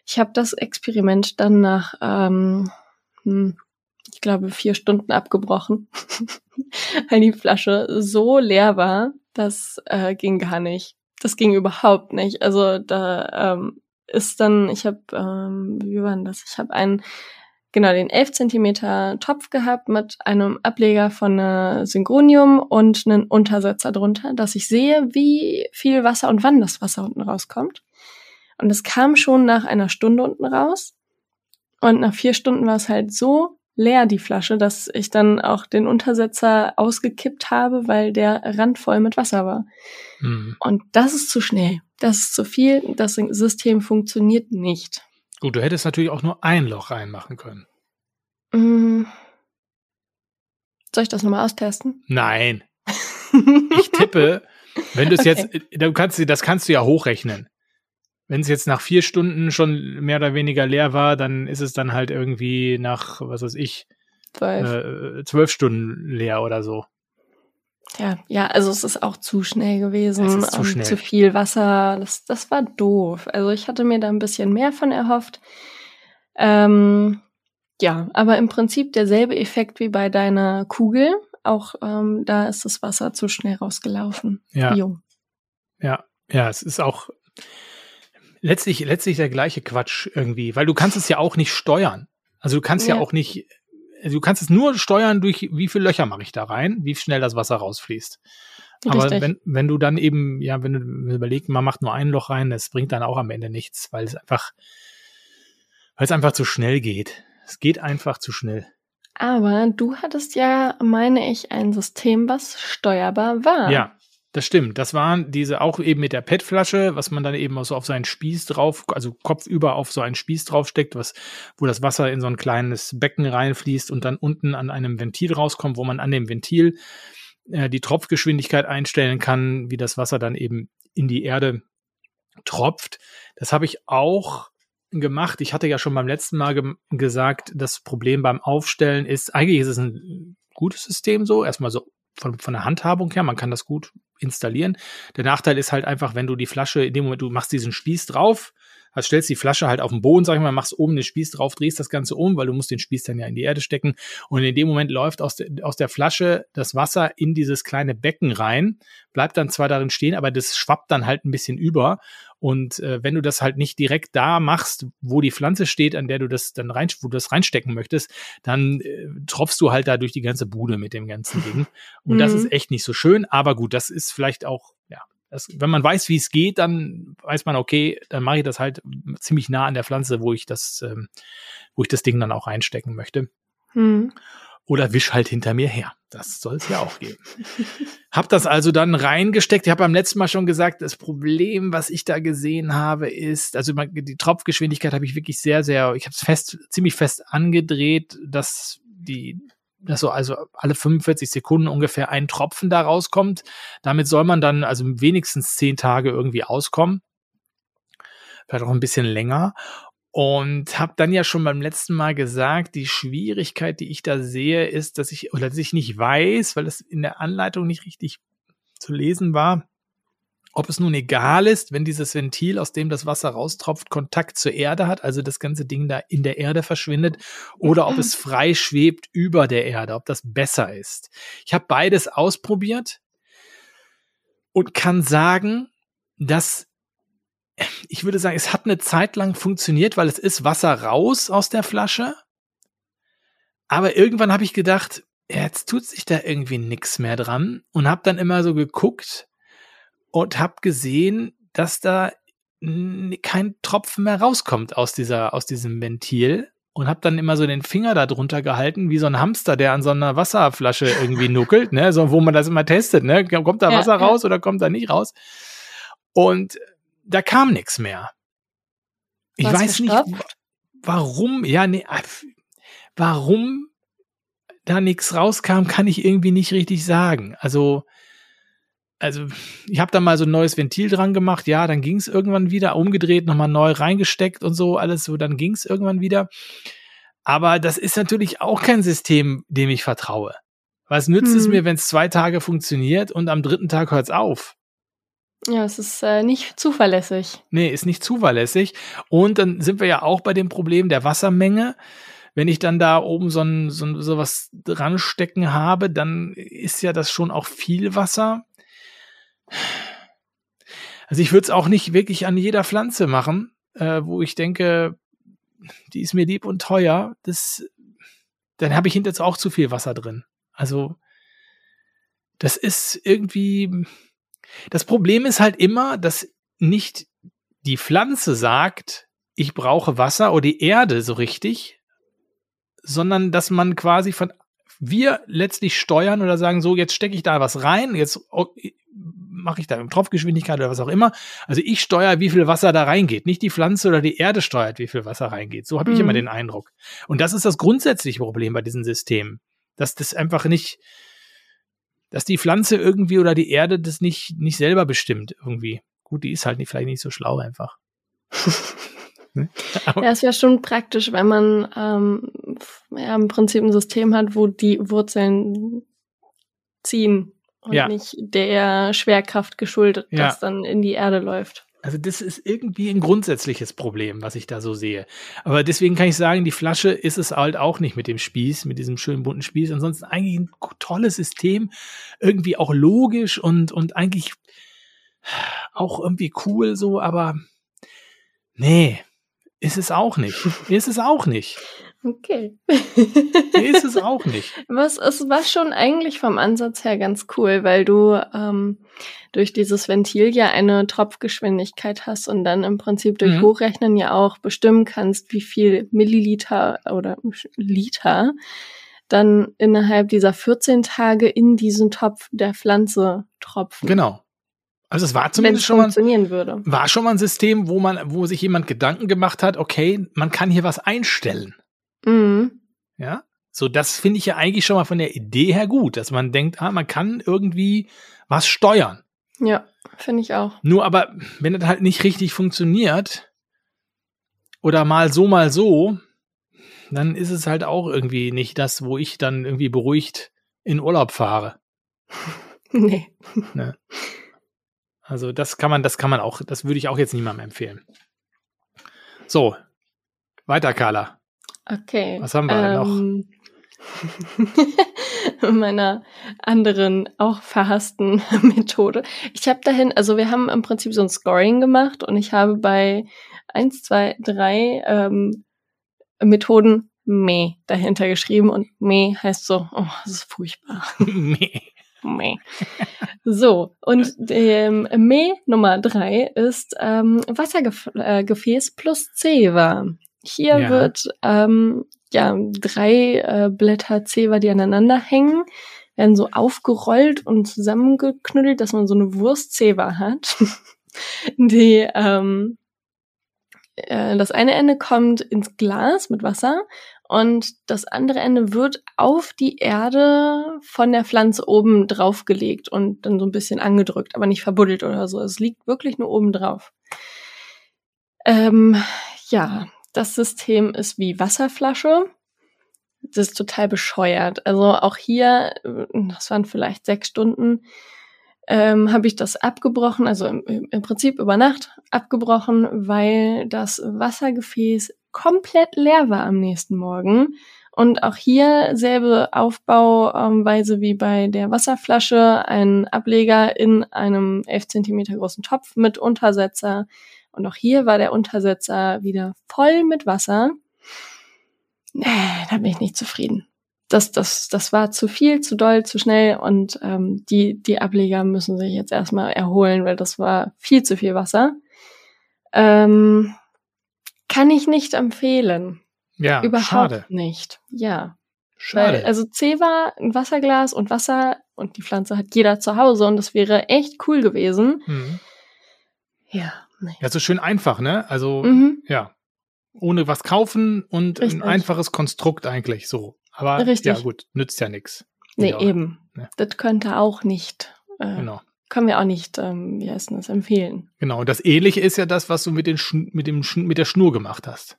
Ich habe das Experiment dann nach, ähm, hm, ich glaube, vier Stunden abgebrochen, <laughs> weil die Flasche so leer war, das äh, ging gar nicht. Das ging überhaupt nicht. Also da ähm, ist dann, ich habe, ähm, wie war denn das? Ich habe einen, genau, den 11 Zentimeter Topf gehabt mit einem Ableger von äh, Synchronium und einen Untersetzer drunter, dass ich sehe, wie viel Wasser und wann das Wasser unten rauskommt. Und es kam schon nach einer Stunde unten raus. Und nach vier Stunden war es halt so leer, die Flasche, dass ich dann auch den Untersetzer ausgekippt habe, weil der Rand voll mit Wasser war. Mhm. Und das ist zu schnell. Das ist zu viel. Das System funktioniert nicht. Gut, du hättest natürlich auch nur ein Loch reinmachen können. Mm. Soll ich das nochmal austesten? Nein. <laughs> ich tippe, wenn du es okay. jetzt, du kannst, das kannst du ja hochrechnen. Wenn es jetzt nach vier Stunden schon mehr oder weniger leer war, dann ist es dann halt irgendwie nach, was weiß ich, zwölf, äh, zwölf Stunden leer oder so. Ja, ja, also es ist auch zu schnell gewesen. Es ist zu, schnell. zu viel Wasser. Das, das war doof. Also ich hatte mir da ein bisschen mehr von erhofft. Ähm, ja, aber im Prinzip derselbe Effekt wie bei deiner Kugel. Auch ähm, da ist das Wasser zu schnell rausgelaufen. Ja. Jo. Ja, ja, es ist auch letztlich, letztlich der gleiche Quatsch irgendwie, weil du kannst es ja auch nicht steuern. Also du kannst ja, ja auch nicht also du kannst es nur steuern durch, wie viele Löcher mache ich da rein, wie schnell das Wasser rausfließt. Richtig. Aber wenn, wenn du dann eben, ja, wenn du überlegst, man macht nur ein Loch rein, das bringt dann auch am Ende nichts, weil es einfach, weil es einfach zu schnell geht. Es geht einfach zu schnell. Aber du hattest ja, meine ich, ein System, was steuerbar war. Ja, das stimmt. Das waren diese auch eben mit der PET-Flasche, was man dann eben so auf seinen Spieß drauf, also kopfüber auf so einen Spieß draufsteckt, was, wo das Wasser in so ein kleines Becken reinfließt und dann unten an einem Ventil rauskommt, wo man an dem Ventil äh, die Tropfgeschwindigkeit einstellen kann, wie das Wasser dann eben in die Erde tropft. Das habe ich auch gemacht. Ich hatte ja schon beim letzten Mal ge gesagt, das Problem beim Aufstellen ist, eigentlich ist es ein gutes System so, erstmal so von, von der Handhabung her, man kann das gut installieren. Der Nachteil ist halt einfach, wenn du die Flasche, in dem Moment, du machst diesen Spieß drauf, also stellst die Flasche halt auf den Boden, sag ich mal, machst oben den Spieß drauf, drehst das Ganze um, weil du musst den Spieß dann ja in die Erde stecken. Und in dem Moment läuft aus, de, aus der Flasche das Wasser in dieses kleine Becken rein, bleibt dann zwar darin stehen, aber das schwappt dann halt ein bisschen über. Und äh, wenn du das halt nicht direkt da machst, wo die Pflanze steht, an der du das dann rein, wo du das reinstecken möchtest, dann äh, tropfst du halt da durch die ganze Bude mit dem ganzen <laughs> Ding. Und mhm. das ist echt nicht so schön. Aber gut, das ist vielleicht auch, ja, das, wenn man weiß, wie es geht, dann weiß man, okay, dann mache ich das halt ziemlich nah an der Pflanze, wo ich das, ähm, wo ich das Ding dann auch reinstecken möchte. Mhm. Oder wisch halt hinter mir her. Das soll es ja auch geben. <laughs> hab das also dann reingesteckt. Ich habe beim letzten Mal schon gesagt, das Problem, was ich da gesehen habe, ist, also die Tropfgeschwindigkeit habe ich wirklich sehr, sehr, ich habe es fest, ziemlich fest angedreht, dass die dass so also alle 45 Sekunden ungefähr ein Tropfen da rauskommt. Damit soll man dann also wenigstens zehn Tage irgendwie auskommen. Vielleicht auch ein bisschen länger. Und habe dann ja schon beim letzten Mal gesagt, die Schwierigkeit, die ich da sehe, ist, dass ich oder dass ich nicht weiß, weil es in der Anleitung nicht richtig zu lesen war, ob es nun egal ist, wenn dieses Ventil, aus dem das Wasser raustropft, Kontakt zur Erde hat, also das ganze Ding da in der Erde verschwindet, oder ob es frei schwebt über der Erde, ob das besser ist. Ich habe beides ausprobiert und kann sagen, dass ich würde sagen, es hat eine Zeit lang funktioniert, weil es ist Wasser raus aus der Flasche. Aber irgendwann habe ich gedacht, jetzt tut sich da irgendwie nichts mehr dran und habe dann immer so geguckt und habe gesehen, dass da kein Tropfen mehr rauskommt aus dieser aus diesem Ventil und habe dann immer so den Finger da drunter gehalten, wie so ein Hamster, der an so einer Wasserflasche irgendwie <laughs> nuckelt, ne, so wo man das immer testet, ne, kommt da Wasser ja, raus oder kommt da nicht raus? Und da kam nichts mehr. Ich Was weiß nicht, warum, ja, nee, warum da nichts rauskam, kann ich irgendwie nicht richtig sagen. Also, also ich habe da mal so ein neues Ventil dran gemacht, ja, dann ging es irgendwann wieder, umgedreht, nochmal neu reingesteckt und so, alles so, dann ging es irgendwann wieder. Aber das ist natürlich auch kein System, dem ich vertraue. Was nützt es Hm. mir, wenn es zwei Tage funktioniert und am dritten Tag hört es auf? Ja, es ist äh, nicht zuverlässig. Nee, ist nicht zuverlässig. Und dann sind wir ja auch bei dem Problem der Wassermenge. Wenn ich dann da oben so, ein, so, ein- so was dran stecken habe, dann ist ja das schon auch viel Wasser. Also ich würde es auch nicht wirklich an jeder Pflanze machen, äh, wo ich denke, die ist mir lieb und teuer. Das, dann habe ich hinter jetzt auch zu viel Wasser drin. Also das ist irgendwie. Das Problem ist halt immer, dass nicht die Pflanze sagt, ich brauche Wasser oder die Erde so richtig, sondern dass man quasi von wir letztlich steuern oder sagen, so, jetzt stecke ich da was rein, jetzt oh, mache ich da in Tropfgeschwindigkeit oder was auch immer. Also ich steuere, wie viel Wasser da reingeht. Nicht die Pflanze oder die Erde steuert, wie viel Wasser reingeht. So habe ich Mhm. immer den Eindruck. Und das ist das grundsätzliche Problem bei diesen Systemen. Dass das einfach nicht, dass die Pflanze irgendwie oder die Erde das nicht, nicht selber bestimmt irgendwie. Gut, die ist halt nicht, vielleicht nicht so schlau einfach. <laughs> Ne? Aber- Ja, es wäre schon praktisch, wenn man ähm, ja, im Prinzip ein System hat, wo die Wurzeln ziehen und Ja. nicht der Schwerkraft geschuldet, Ja. das dann in die Erde läuft. Also das ist irgendwie ein grundsätzliches Problem, was ich da so sehe. Aber deswegen kann ich sagen, die Flasche ist es halt auch nicht mit dem Spieß, mit diesem schönen bunten Spieß. Ansonsten eigentlich ein tolles System, irgendwie auch logisch und, und eigentlich auch irgendwie cool so, aber nee, ist es auch nicht. <laughs> Ist es auch nicht. Okay. Ist es <laughs> auch nicht. Was es war schon eigentlich vom Ansatz her ganz cool, weil du ähm, durch dieses Ventil ja eine Tropfgeschwindigkeit hast und dann im Prinzip durch Mhm. Hochrechnen ja auch bestimmen kannst, wie viel Milliliter oder Liter dann innerhalb dieser 14 Tage in diesen Topf der Pflanze tropfen. Genau. Also es war zumindest es schon mal würde. war schon mal ein System, wo man, wo sich jemand Gedanken gemacht hat, okay, man kann hier was einstellen. Mhm. Ja, so das finde ich ja eigentlich schon mal von der Idee her gut, dass man denkt, ah, man kann irgendwie was steuern. Ja, finde ich auch. Nur aber, wenn das halt nicht richtig funktioniert oder mal so, mal so, dann ist es halt auch irgendwie nicht das, wo ich dann irgendwie beruhigt in Urlaub fahre. <laughs> Nee. Also das kann man, das kann man auch, das würde ich auch jetzt niemandem empfehlen. So, weiter, Carla. Okay. Was haben wir denn noch? <laughs> meiner anderen auch verhassten <laughs> Methode. Ich habe dahin, also wir haben im Prinzip so ein Scoring gemacht und ich habe bei eins, zwei, drei ähm, Methoden Meh dahinter geschrieben und Meh heißt so, oh, das ist furchtbar. Nee. <laughs> Meh. So, und ähm, Meh Nummer drei ist ähm, Wassergefäß äh, plus Zewa. Hier Ja. wird ähm, ja drei äh, Blätter Zewa, die aneinander hängen, werden so aufgerollt und zusammengeknüttelt, dass man so eine Wurst Zewa hat. <laughs> die ähm, äh, das eine Ende kommt ins Glas mit Wasser und das andere Ende wird auf die Erde von der Pflanze oben drauf gelegt und dann so ein bisschen angedrückt, aber nicht verbuddelt oder so. Es liegt wirklich nur oben drauf. Ähm, ja, das System ist wie Wasserflasche. Das ist total bescheuert. Also auch hier, äh, das waren vielleicht sechs Stunden, ähm, habe ich das abgebrochen, also im, im Prinzip über Nacht abgebrochen, weil das Wassergefäß komplett leer war am nächsten Morgen. Und auch hier selbe Aufbauweise wie bei der Wasserflasche, ein Ableger in einem 11 Zentimeter großen Topf mit Untersetzer. Und auch hier war der Untersetzer wieder voll mit Wasser. Nee, da bin ich nicht zufrieden. Das, das, das war zu viel, zu doll, zu schnell und ähm, die, die Ableger müssen sich jetzt erstmal erholen, weil das war viel zu viel Wasser. Ähm, kann ich nicht empfehlen. Ja, Überhaupt schade. nicht. Ja. Schade. Weil, also Zewa, ein Wasserglas und Wasser und die Pflanze hat jeder zu Hause und das wäre echt cool gewesen. mhm. Ja, nee. Ja, so schön einfach, ne? Also, Mhm. ja. Ohne was kaufen und Richtig. ein einfaches Konstrukt eigentlich so. Aber Richtig. ja, gut, nützt ja nichts. Nee, Ja, eben. ne. Das könnte auch nicht, äh, Genau. können wir auch nicht, ähm, wie heißt das, empfehlen. Genau. Und das Ähnliche ist ja das, was du mit, den Schn mit, dem Schn mit der Schnur gemacht hast.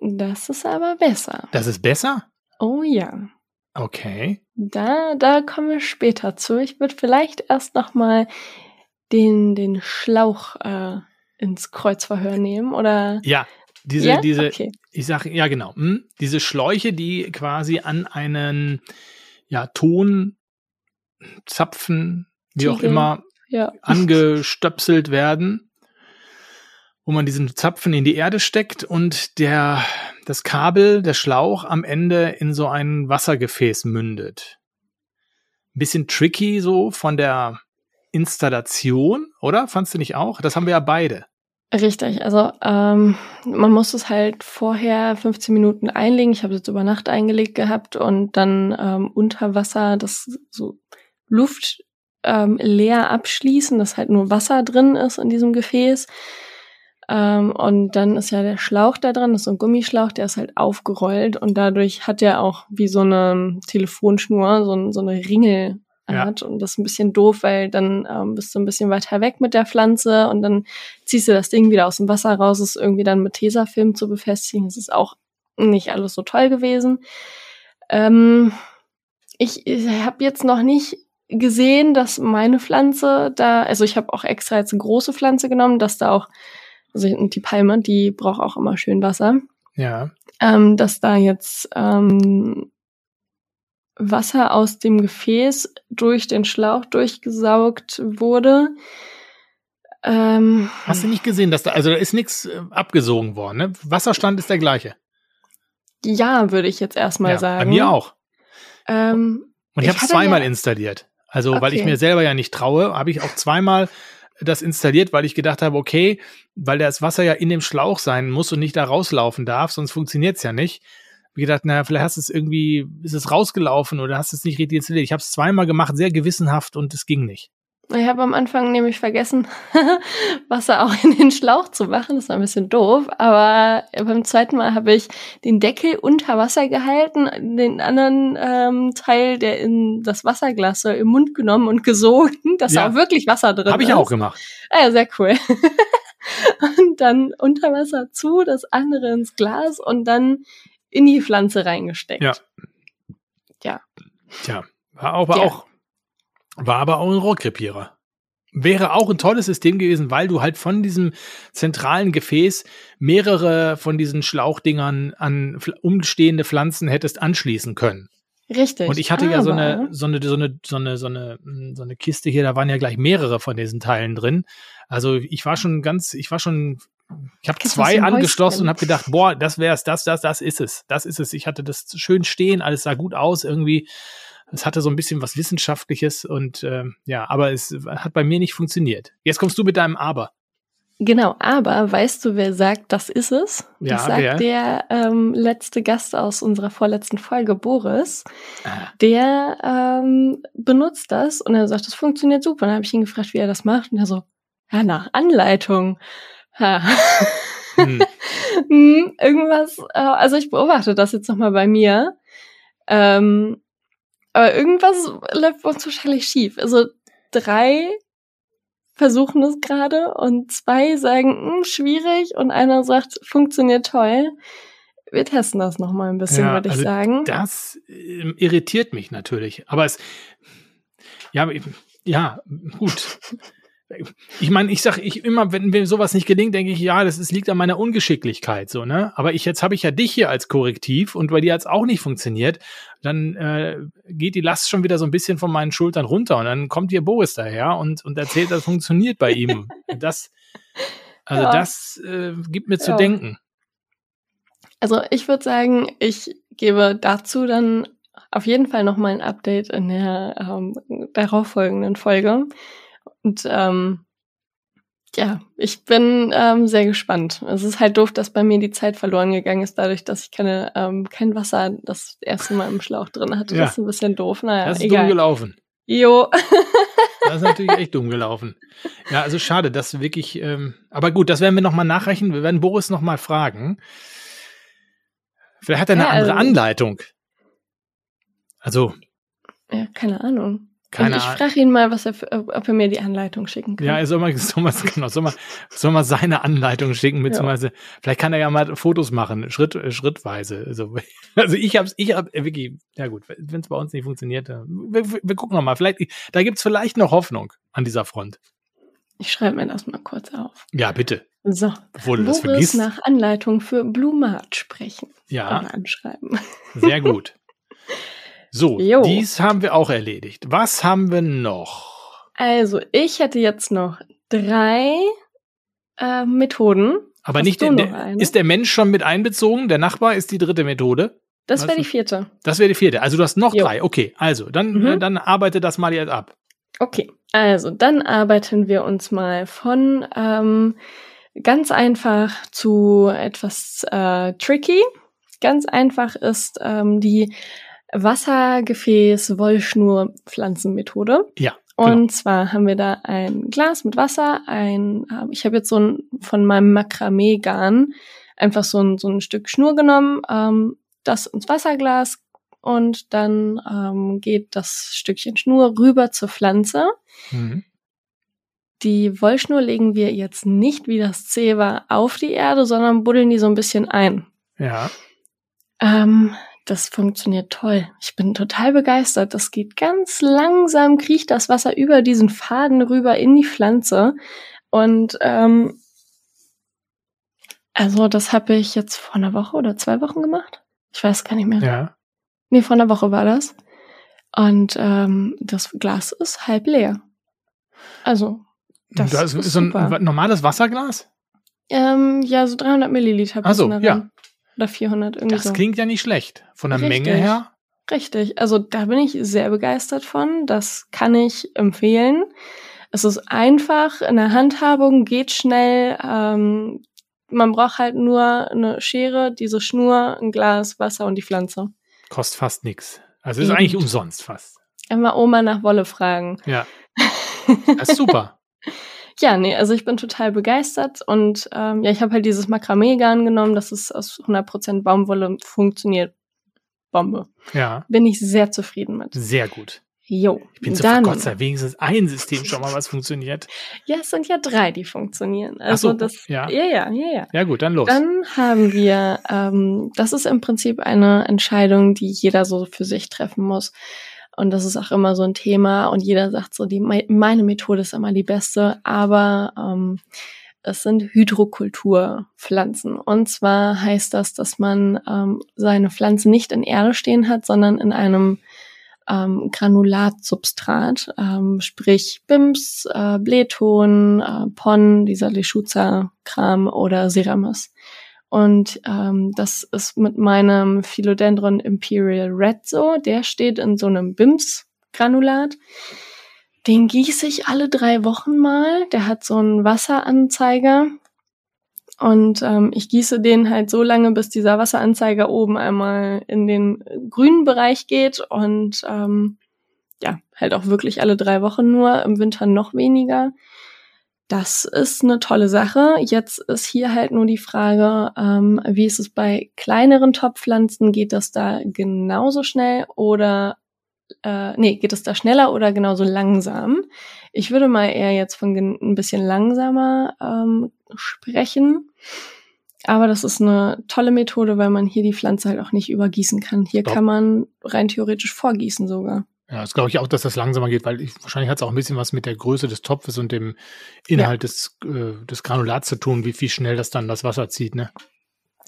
Das ist aber besser. Das ist besser? Oh ja. Okay. Da, da kommen wir später zu. Ich würde vielleicht erst noch mal den, den Schlauch äh, ins Kreuzverhör nehmen, oder? Ja, diese, Ja? diese, Okay. ich sage, ja genau, hm, diese Schläuche, die quasi an einen ja, Tonzapfen, wie auch Tiegel. immer, Ja. angestöpselt werden, wo man diesen Zapfen in die Erde steckt und der, das Kabel, der Schlauch am Ende in so ein Wassergefäß mündet. Ein bisschen tricky so von der Installation, oder? Fandst du nicht auch? Das haben wir ja beide. Richtig, also ähm, man muss es halt vorher 15 Minuten einlegen. Ich habe es jetzt über Nacht eingelegt gehabt und dann ähm, unter Wasser das so Luft ähm, leer abschließen, dass halt nur Wasser drin ist in diesem Gefäß. Ähm, und dann ist ja der Schlauch da dran, das ist so ein Gummischlauch, der ist halt aufgerollt und dadurch hat er auch wie so eine Telefonschnur, so, so eine Ringel Ja. hat. Und das ist ein bisschen doof, weil dann ähm, bist du ein bisschen weiter weg mit der Pflanze und dann ziehst du das Ding wieder aus dem Wasser raus, ist irgendwie dann mit Tesafilm zu befestigen. Das ist auch nicht alles so toll gewesen. Ähm, ich ich habe jetzt noch nicht gesehen, dass meine Pflanze da, also ich habe auch extra jetzt eine große Pflanze genommen, dass da auch, also die Palme, die braucht auch immer schön Wasser, Ja. ähm, dass da jetzt ähm, Wasser aus dem Gefäß durch den Schlauch durchgesaugt wurde. Ähm, Hast du nicht gesehen, dass da, also da ist nichts äh, abgesogen worden, ne? Wasserstand ist der gleiche. ja, würde ich jetzt erstmal ja, sagen. Bei mir auch. Ähm, Und ich, Ich habe zweimal ja- installiert. Also, weil ich Okay. mir selber ja nicht traue, habe ich auch zweimal das installiert, weil ich gedacht habe, okay, weil das Wasser ja in dem Schlauch sein muss und nicht da rauslaufen darf, sonst funktioniert es ja nicht. Hab ich gedacht, naja, vielleicht hast du es irgendwie, ist es rausgelaufen oder hast du es nicht richtig installiert. Ich habe es zweimal gemacht, sehr gewissenhaft und es ging nicht. Ich habe am Anfang nämlich vergessen, <laughs> Wasser auch in den Schlauch zu machen. Das war ein bisschen doof. Aber beim zweiten Mal habe ich den Deckel unter Wasser gehalten, den anderen ähm, Teil, der in das Wasserglas soll, im Mund genommen und gesogen, <laughs> dass Ja. da auch wirklich Wasser drin Habe ist. ich auch gemacht. Ah ja, sehr cool. <laughs> und dann unter Wasser zu, das andere ins Glas und dann in die Pflanze reingesteckt. Ja. Tja, war aber Ja. auch, war aber auch ein Rohrkrepierer. Wäre auch ein tolles System gewesen, weil du halt von diesem zentralen Gefäß mehrere von diesen Schlauchdingern an umstehende Pflanzen hättest anschließen können. Richtig. Und ich hatte ja so Aber- eine, so eine, so eine, so eine, so eine, mm, so eine Kiste hier, da waren ja gleich mehrere von diesen Teilen drin. Also ich war schon ganz, ich war schon, ich habe zwei angeschlossen und habe gedacht, boah, das wär's, das, das, das ist es, das ist es. Ich hatte das schön stehen, alles sah gut aus irgendwie. Es hatte so ein bisschen was Wissenschaftliches und ähm, ja, aber es hat bei mir nicht funktioniert. Jetzt kommst du mit deinem Aber. Genau, aber weißt du, wer sagt, das ist es? Ja, das sagt wer? der ähm, letzte Gast aus unserer vorletzten Folge, Boris. Ah. Der ähm, benutzt das und er sagt, das funktioniert super. Und dann habe ich ihn gefragt, wie er das macht. Und er so, ja, nach Anleitung. Hm. <laughs> Hm, irgendwas, äh, also ich beobachte das jetzt nochmal bei mir. Ähm, aber irgendwas läuft bei uns wahrscheinlich schief. Also drei versuchen es gerade und zwei sagen, hm, schwierig und einer sagt, funktioniert toll. Wir testen das nochmal ein bisschen, Ja, würde ich also sagen. Das ähm, irritiert mich natürlich. Aber es, ja, ja, gut. Ich meine, ich sage ich immer, wenn mir sowas nicht gelingt, denke ich, ja, das ist, liegt an meiner Ungeschicklichkeit, so, ne? Aber ich, jetzt habe ich ja dich hier als Korrektiv und bei dir hat es auch nicht funktioniert. Dann äh, geht die Last schon wieder so ein bisschen von meinen Schultern runter und dann kommt hier Boris daher und, und erzählt, das funktioniert bei ihm. <laughs> Das, also Ja. das äh, gibt mir zu Ja. denken. Also ich würde sagen, ich gebe dazu dann auf jeden Fall nochmal ein Update in der ähm, darauffolgenden Folge. Und ähm, ja, ich bin ähm, sehr gespannt. Es ist halt doof, dass bei mir die Zeit verloren gegangen ist, dadurch, dass ich keine, ähm, kein Wasser das erste Mal im Schlauch drin hatte. Ja. Das ist ein bisschen doof. Naja, Das ist dumm egal. gelaufen. Jo. <laughs> Das ist natürlich echt dumm gelaufen. Ja, also schade, dass wirklich, ähm, aber gut, das werden wir nochmal nachreichen. Wir werden Boris nochmal fragen. Vielleicht hat er eine Ja, andere also- Anleitung. Also, ja, keine Ahnung. Keine ich Ahnung. frage ihn mal, was er ob er mir die Anleitung schicken kann. Ja, er soll mal, <laughs> soll mal, genau, soll mal, soll mal seine Anleitung schicken, beziehungsweise vielleicht kann er ja mal Fotos machen, Schritt, äh, schrittweise. Also, <laughs> also ich hab's, ich hab äh, wirklich, ja gut, wenn es bei uns nicht funktioniert, wir, wir gucken noch mal. Vielleicht, da gibt's vielleicht noch Hoffnung an dieser Front. Ich schreibe mir das mal kurz auf. Ja, bitte, So, bevor du das Boris vergisst. nach Anleitung für Blumat sprechen. Ja, anschreiben. sehr gut. <laughs> So, Jo. dies haben wir auch erledigt. Was haben wir noch? Also, ich hätte jetzt noch drei äh, Methoden. Aber Hast nicht, du der, ist der Mensch schon mit einbezogen? Der Nachbar ist die dritte Methode? Das wäre die vierte. Das wäre die vierte. Also du hast noch Jo. drei. Okay, also dann, Mhm. äh, dann arbeite das mal jetzt ab. Okay, also dann arbeiten wir uns mal von ähm, ganz einfach zu etwas äh, tricky. Ganz einfach ist ähm, die Wassergefäß-Wollschnur-Pflanzenmethode. Ja, Und genau. zwar haben wir da ein Glas mit Wasser, ein, äh, ich habe jetzt so ein von meinem Makramee-Garn einfach so ein, so ein Stück Schnur genommen, ähm, das ins Wasserglas und dann ähm, geht das Stückchen Schnur rüber zur Pflanze. Mhm. Die Wollschnur legen wir jetzt nicht wie das Zewa auf die Erde, sondern buddeln die so ein bisschen ein. Ja. Ähm, das funktioniert toll. Ich bin total begeistert. Das geht ganz langsam, kriecht das Wasser über diesen Faden rüber in die Pflanze. Und ähm, also das habe ich jetzt vor einer Woche oder zwei Wochen gemacht. Ich weiß gar nicht mehr. Ja. Nee, vor einer Woche war das. Und ähm, das Glas ist halb leer. Also, das, Das ist ist so ein normales Wasserglas? Ähm, ja, so 300 Milliliter. Ach so, passen da ja. Oder 400 irgendwie Das so. klingt ja nicht schlecht. Von der Richtig. Menge her. Richtig. Also da bin ich sehr begeistert von. Das kann ich empfehlen. Es ist einfach in der Handhabung, geht schnell. Ähm, man braucht halt nur eine Schere, diese Schnur, ein Glas Wasser und die Pflanze. Kostet fast nichts. Also ist Eben. eigentlich umsonst fast. Einmal Oma nach Wolle fragen. Ja. <laughs> Das ist super. Ja, nee, also ich bin total begeistert und ähm, ja, ich habe halt dieses Makramee-Garn genommen, das ist aus 100% Baumwolle und funktioniert Bombe. Ja. Bin ich sehr zufrieden mit. Sehr gut. Jo, Ich bin so dann, Gott sei Dank wenigstens ein System schon mal was funktioniert. ja, es sind ja drei, die funktionieren. Also so, das, ja. ja, ja, ja, ja. Ja gut, dann los. Dann haben wir, ähm, das ist im Prinzip eine Entscheidung, die jeder so für sich treffen muss. Und das ist auch immer so ein Thema. Und jeder sagt so, die, mei- meine Methode ist immer die beste. Aber ähm, es sind Hydrokulturpflanzen. Und zwar heißt das, dass man ähm, seine Pflanze nicht in Erde stehen hat, sondern in einem ähm, Granulatsubstrat, ähm, sprich Bims, äh, Blähton, äh, Pon, dieser Lechuza-Kram oder Ceramis. Und ähm, das ist mit meinem Philodendron Imperial Red so. Der steht in so einem Bims-Granulat. Den gieße ich alle drei Wochen mal. Der hat so einen Wasseranzeiger. Und ähm, ich gieße den halt so lange, bis dieser Wasseranzeiger oben einmal in den grünen Bereich geht. Und ähm, ja, halt auch wirklich alle drei Wochen nur, im Winter noch weniger. Das ist eine tolle Sache. Jetzt ist hier halt nur die Frage, ähm, wie ist es bei kleineren Topfpflanzen? Geht das da genauso schnell oder äh, nee, geht es da schneller oder genauso langsam? Ich würde mal eher jetzt von ein bisschen langsamer ähm, sprechen. Aber das ist eine tolle Methode, weil man hier die Pflanze halt auch nicht übergießen kann. Hier Stopp. kann man rein theoretisch vorgießen sogar. Ja, das glaube ich auch, dass das langsamer geht, weil ich, wahrscheinlich hat es auch ein bisschen was mit der Größe des Topfes und dem Inhalt des, äh, des Granulats zu tun, wie viel schnell das dann das Wasser zieht, ne?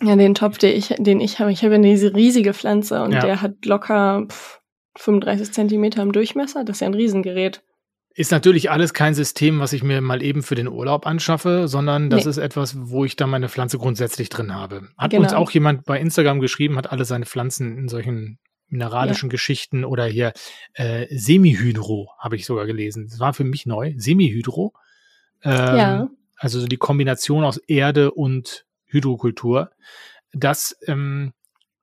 Ja, den Topf, den ich, den ich habe, ich habe ja diese riesige Pflanze und Ja. der hat locker pff, 35 Zentimeter im Durchmesser. Das ist ja ein Riesengerät. Ist natürlich alles kein System, was ich mir mal eben für den Urlaub anschaffe, sondern das Nee. ist etwas, wo ich dann meine Pflanze grundsätzlich drin habe. Hat Genau. uns auch jemand bei Instagram geschrieben, hat alle seine Pflanzen in solchen mineralischen Geschichten oder hier äh, Semihydro habe ich sogar gelesen. Das war für mich neu. Semihydro. Ähm, Ja. Also so die Kombination aus Erde und Hydrokultur. Das ähm,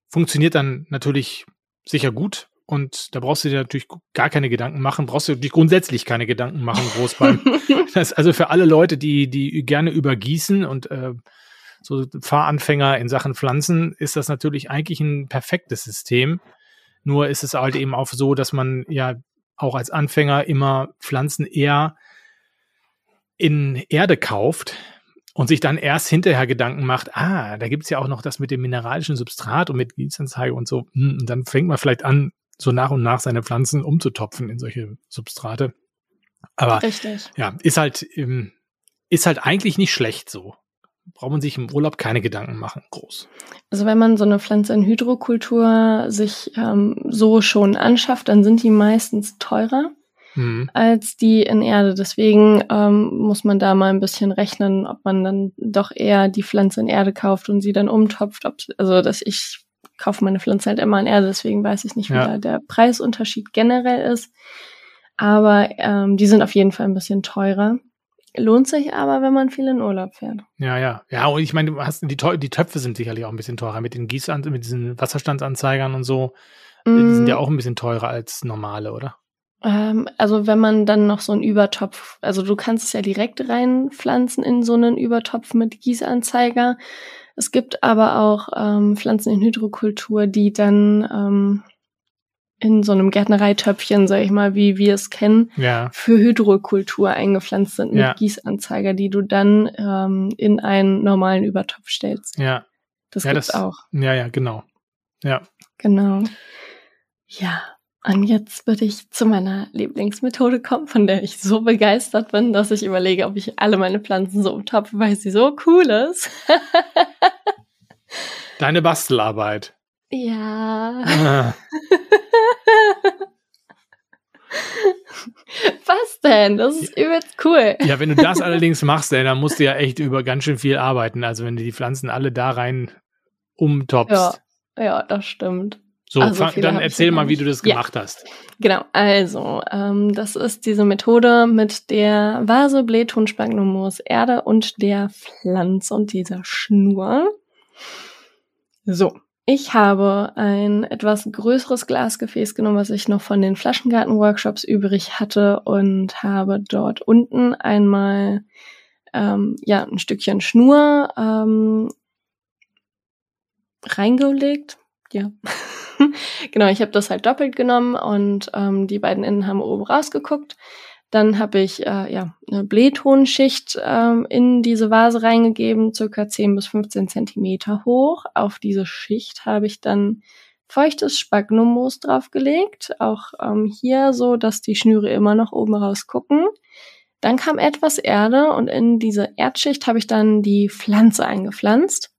funktioniert dann natürlich sicher gut. Und da brauchst du dir natürlich gar keine Gedanken machen, brauchst du dich grundsätzlich keine Gedanken machen, groß beim. <laughs> das ist also für alle Leute, die, die gerne übergießen und äh, so Fahranfänger in Sachen Pflanzen, ist das natürlich eigentlich ein perfektes System. Nur ist es halt eben auch so, dass man ja auch als Anfänger immer Pflanzen eher in Erde kauft und sich dann erst hinterher Gedanken macht, ah, da gibt's ja auch noch das mit dem mineralischen Substrat und mit Gießanzeige und so. Hm, und dann fängt man vielleicht an, so nach und nach seine Pflanzen umzutopfen in solche Substrate. Aber Richtig. ja, ist halt, ähm, ist halt eigentlich nicht schlecht so. Braucht man sich im Urlaub keine Gedanken machen, groß. Also wenn man so eine Pflanze in Hydrokultur sich ähm, so schon anschafft, dann sind die meistens teurer Hm. als die in Erde. Deswegen ähm, muss man da mal ein bisschen rechnen, ob man dann doch eher die Pflanze in Erde kauft und sie dann umtopft. Ob, also dass ich kaufe meine Pflanze halt immer in Erde, deswegen weiß ich nicht, wie Ja. da der Preisunterschied generell ist. Aber ähm, die sind auf jeden Fall ein bisschen teurer. Lohnt sich aber, wenn man viel in Urlaub fährt. Ja, ja. Ja, und ich meine, hast die, die Töpfe sind sicherlich auch ein bisschen teurer mit den Gießan mit diesen Wasserstandsanzeigern und so. Die sind ja Mm, auch ein bisschen teurer als normale, oder? Ähm, also wenn man dann noch so einen Übertopf, also du kannst es ja direkt reinpflanzen in so einen Übertopf mit Gießanzeiger. Es gibt aber auch ähm, Pflanzen in Hydrokultur, die dann ähm, in so einem Gärtnereitöpfchen, sag ich mal, wie wir es kennen, Ja. für Hydrokultur eingepflanzt sind mit Ja. Gießanzeiger, die du dann ähm, in einen normalen Übertopf stellst. Ja. Das Ja, gibt's das- auch. Ja, ja, genau. Ja. Genau. Ja, und jetzt würde ich zu meiner Lieblingsmethode kommen, von der ich so begeistert bin, dass ich überlege, ob ich alle meine Pflanzen so umtopfe, weil sie so cool ist. <laughs> Deine Bastelarbeit. Ja. Ah, <laughs> Was denn? Das ist übelst cool. ja, wenn du das <laughs> allerdings machst, ey, dann musst du ja echt über ganz schön viel arbeiten. Also wenn du die Pflanzen alle da rein umtopfst. Ja, ja, das stimmt. So, Also fang, dann erzähl ja mal, wie du das Ja. gemacht hast. Genau, also, ähm, das ist diese Methode mit der Vase, Blähton, Spagnummoos, Erde und der Pflanze und dieser Schnur. So, ich habe ein etwas größeres Glasgefäß genommen, was ich noch von den Flaschengarten-Workshops übrig hatte und habe dort unten einmal ähm, ja ein Stückchen Schnur ähm, reingelegt. Ja. <laughs> genau, ich habe das halt doppelt genommen und ähm, die beiden Enden haben oben rausgeguckt. Dann habe ich äh, ja eine Blähtonschicht ähm, in diese Vase reingegeben, circa 10 bis 15 Zentimeter hoch. Auf diese Schicht habe ich dann feuchtes Spagnummoos draufgelegt, auch ähm, hier so, dass die Schnüre immer noch oben rausgucken. Dann kam etwas Erde und in diese Erdschicht habe ich dann die Pflanze eingepflanzt.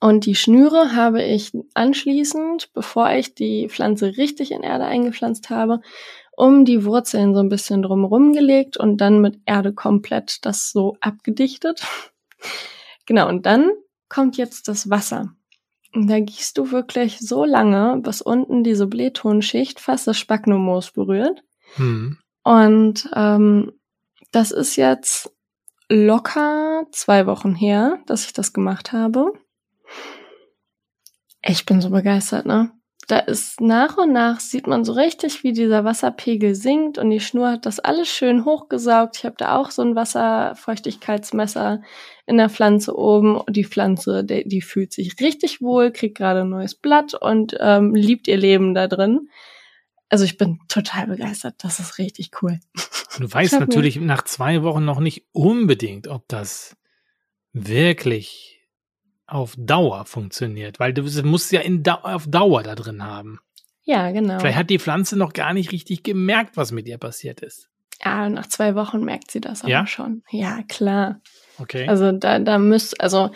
Und die Schnüre habe ich anschließend, bevor ich die Pflanze richtig in Erde eingepflanzt habe, um die Wurzeln so ein bisschen drumherum gelegt und dann mit Erde komplett das so abgedichtet. <laughs> Genau, und dann kommt jetzt das Wasser. Und da gießt du wirklich so lange, bis unten diese Blähtonschicht fast das Spagnummoos berührt. Hm. Und ähm, das ist jetzt locker zwei Wochen her, dass ich das gemacht habe. Ich bin so begeistert, ne? Da ist nach und nach sieht man so richtig, wie dieser Wasserpegel sinkt und die Schnur hat das alles schön hochgesaugt. Ich habe da auch so ein Wasserfeuchtigkeitsmesser in der Pflanze oben und die Pflanze, die, die fühlt sich richtig wohl, kriegt gerade ein neues Blatt und ähm, liebt ihr Leben da drin. Also ich bin total begeistert. Das ist richtig cool. Du weißt natürlich nach zwei Wochen noch nicht unbedingt, ob das wirklich auf Dauer funktioniert, weil du musst ja in Dau auf Dauer da drin haben. Ja, genau. Vielleicht hat die Pflanze noch gar nicht richtig gemerkt, was mit ihr passiert ist. Ja, nach zwei Wochen merkt sie das Ja? schon. Ja, klar. Okay. Also da, da müsst, also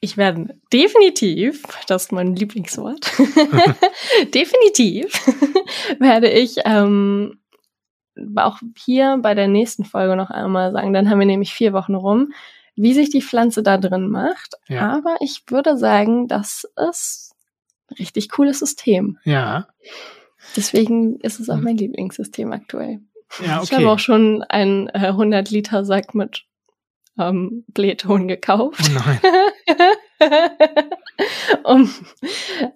ich werde definitiv, das ist mein Lieblingswort, <laughs> definitiv <laughs> werde ich ähm, auch hier bei der nächsten Folge noch einmal sagen, dann haben wir nämlich vier Wochen rum, wie sich die Pflanze da drin macht. Ja. Aber ich würde sagen, das ist ein richtig cooles System. ja. Deswegen ist es auch Mhm. mein Lieblingssystem aktuell. Ja, Ich habe okay. auch schon einen äh, 100 Liter Sack mit ähm, Blähton gekauft, Oh nein. <laughs> um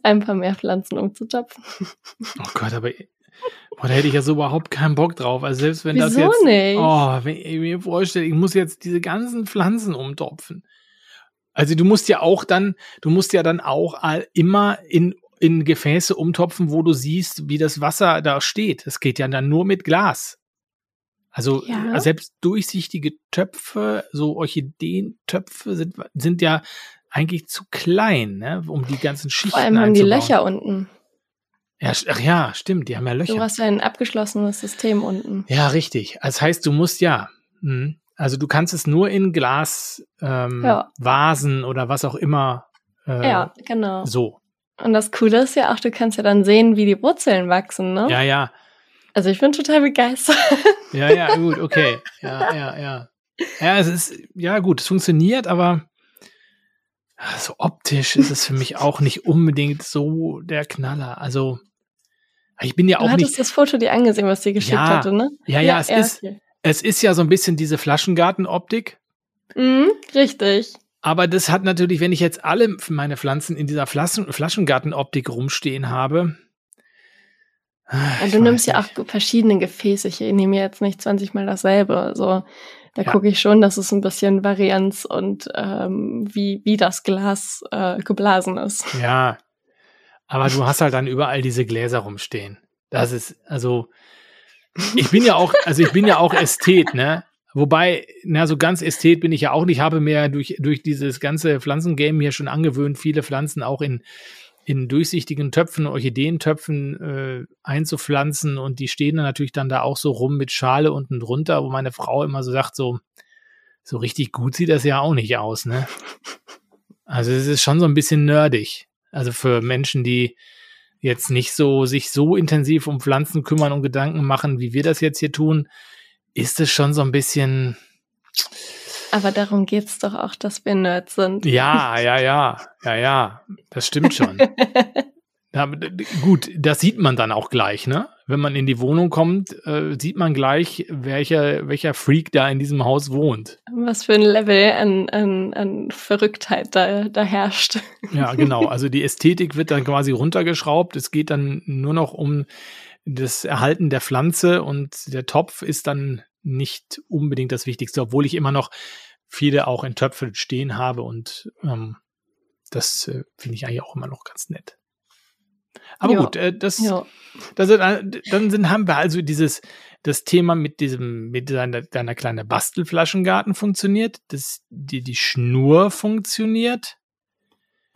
ein paar mehr Pflanzen umzutopfen. Oh Gott, aber boah, da hätte ich ja so überhaupt keinen Bock drauf. Also selbst wenn das Wieso jetzt. nicht? Oh, wenn ich mir vorstelle, ich muss jetzt diese ganzen Pflanzen umtopfen. Also du musst ja auch dann, du musst ja dann auch immer in in Gefäße umtopfen, wo du siehst, wie das Wasser da steht. Es geht ja dann nur mit Glas. Also Ja. selbst durchsichtige Töpfe, so Orchideentöpfe sind, sind ja eigentlich zu klein, ne, um die ganzen Schichten Vor allem haben die. Löcher unten. Ja, ach ja, stimmt, die haben ja Du Löcher. hast ja ein abgeschlossenes System unten. Ja, richtig. Das heißt, du musst ja, mhm. also du kannst es nur in Glas, ähm, Ja. Vasen oder was auch immer. Äh, Ja, genau. So. Und das Coole ist ja auch, du kannst ja dann sehen, wie die Wurzeln wachsen, ne? Ja, ja. Also ich bin total begeistert. <laughs> Ja, ja, gut, okay. Ja, ja, ja. Ja, es ist, ja, gut, es funktioniert, aber so optisch ist es für mich auch nicht unbedingt so der Knaller. Also, ich bin ja Du auch hattest nicht, das Foto dir angesehen, was sie geschickt Ja. hatte, ne? ja, ja, es ist, okay. es ist ja so ein bisschen diese Flaschengartenoptik. Mhm, richtig. Aber das hat natürlich, wenn ich jetzt alle meine Pflanzen in dieser Flaschen, Flaschengartenoptik rumstehen habe. ich du nimmst ja nicht. auch verschiedene Gefäße. Ich nehme jetzt nicht 20 Mal dasselbe. Also da Ja. gucke ich schon, dass es ein bisschen Varianz und ähm, wie, wie das Glas äh, geblasen ist. Ja. Aber du hast halt dann überall diese Gläser rumstehen. Das ist, also, ich bin ja auch, also ich bin ja auch Ästhet, ne? Wobei, na, so ganz Ästhet bin ich ja auch nicht. Ich habe mir durch, durch dieses ganze Pflanzengame hier schon angewöhnt, viele Pflanzen auch in, in durchsichtigen Töpfen, Orchideentöpfen äh, einzupflanzen und die stehen dann natürlich dann da auch so rum mit Schale unten drunter, wo meine Frau immer so sagt, so, so richtig gut sieht das ja auch nicht aus, ne? Also es ist schon so ein bisschen nerdig. Also für Menschen, die jetzt nicht so sich so intensiv um Pflanzen kümmern und Gedanken machen, wie wir das jetzt hier tun, ist es schon so ein bisschen, Aber darum geht's doch auch, dass wir Nerds sind. ja, ja, ja, ja, ja, das stimmt schon. <laughs> Ja, gut, das sieht man dann auch gleich, ne? Wenn man in die Wohnung kommt, äh, sieht man gleich, welcher, welcher Freak da in diesem Haus wohnt. Was für ein Level an, an, an Verrücktheit da, da herrscht. Ja, genau. Also die Ästhetik wird dann quasi runtergeschraubt. Es geht dann nur noch um das Erhalten der Pflanze und der Topf ist dann nicht unbedingt das Wichtigste, obwohl ich immer noch viele auch in Töpfen stehen habe und ähm, das äh, finde ich eigentlich auch immer noch ganz nett. Aber Ja. gut, äh, das, Ja. das dann sind, haben wir also dieses, das Thema mit diesem, mit deiner, deiner kleinen Bastelflaschengarten funktioniert, das, die, die Schnur funktioniert.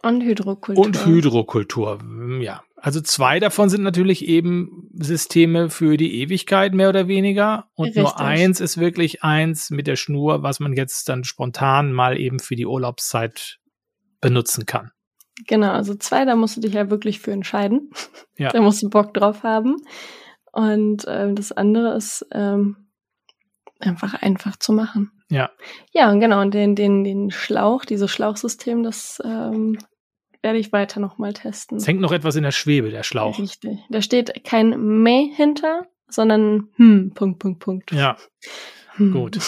Und Hydrokultur. Und Hydrokultur, mm, ja. Also zwei davon sind natürlich eben Systeme für die Ewigkeit, mehr oder weniger. Und nur Richtig. eins ist wirklich eins mit der Schnur, was man jetzt dann spontan mal eben für die Urlaubszeit benutzen kann. Genau, also zwei, da musst du dich ja wirklich für entscheiden. Ja. <laughs> Da musst du Bock drauf haben. Und ähm, das andere ist ähm, einfach einfach zu machen. Ja. Ja, und genau, und den, den, den Schlauch, dieses Schlauchsystem, das ähm, werde ich weiter nochmal testen. Es hängt noch etwas in der Schwebe, der Schlauch. Richtig. Da steht kein Meh hinter, sondern hm, Punkt, Punkt, Punkt. Ja. <laughs> gut.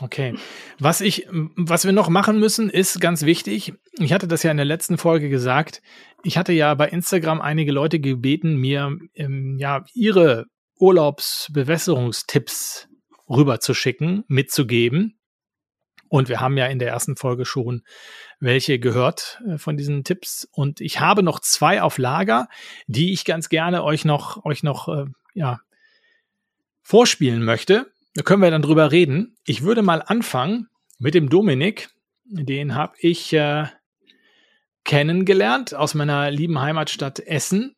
Okay. Was ich, was wir noch machen müssen, ist ganz wichtig. Ich hatte das ja in der letzten Folge gesagt. Ich hatte ja bei Instagram einige Leute gebeten, mir ähm, ja ihre Urlaubsbewässerungstipps rüberzuschicken, mitzugeben. Und wir haben ja in der ersten Folge schon welche gehört äh, von diesen Tipps. Und ich habe noch zwei auf Lager, die ich ganz gerne euch noch, euch noch, äh, ja, vorspielen möchte. Da können wir dann drüber reden. Ich würde mal anfangen mit dem Dominik. Den habe ich äh, kennengelernt aus meiner lieben Heimatstadt Essen.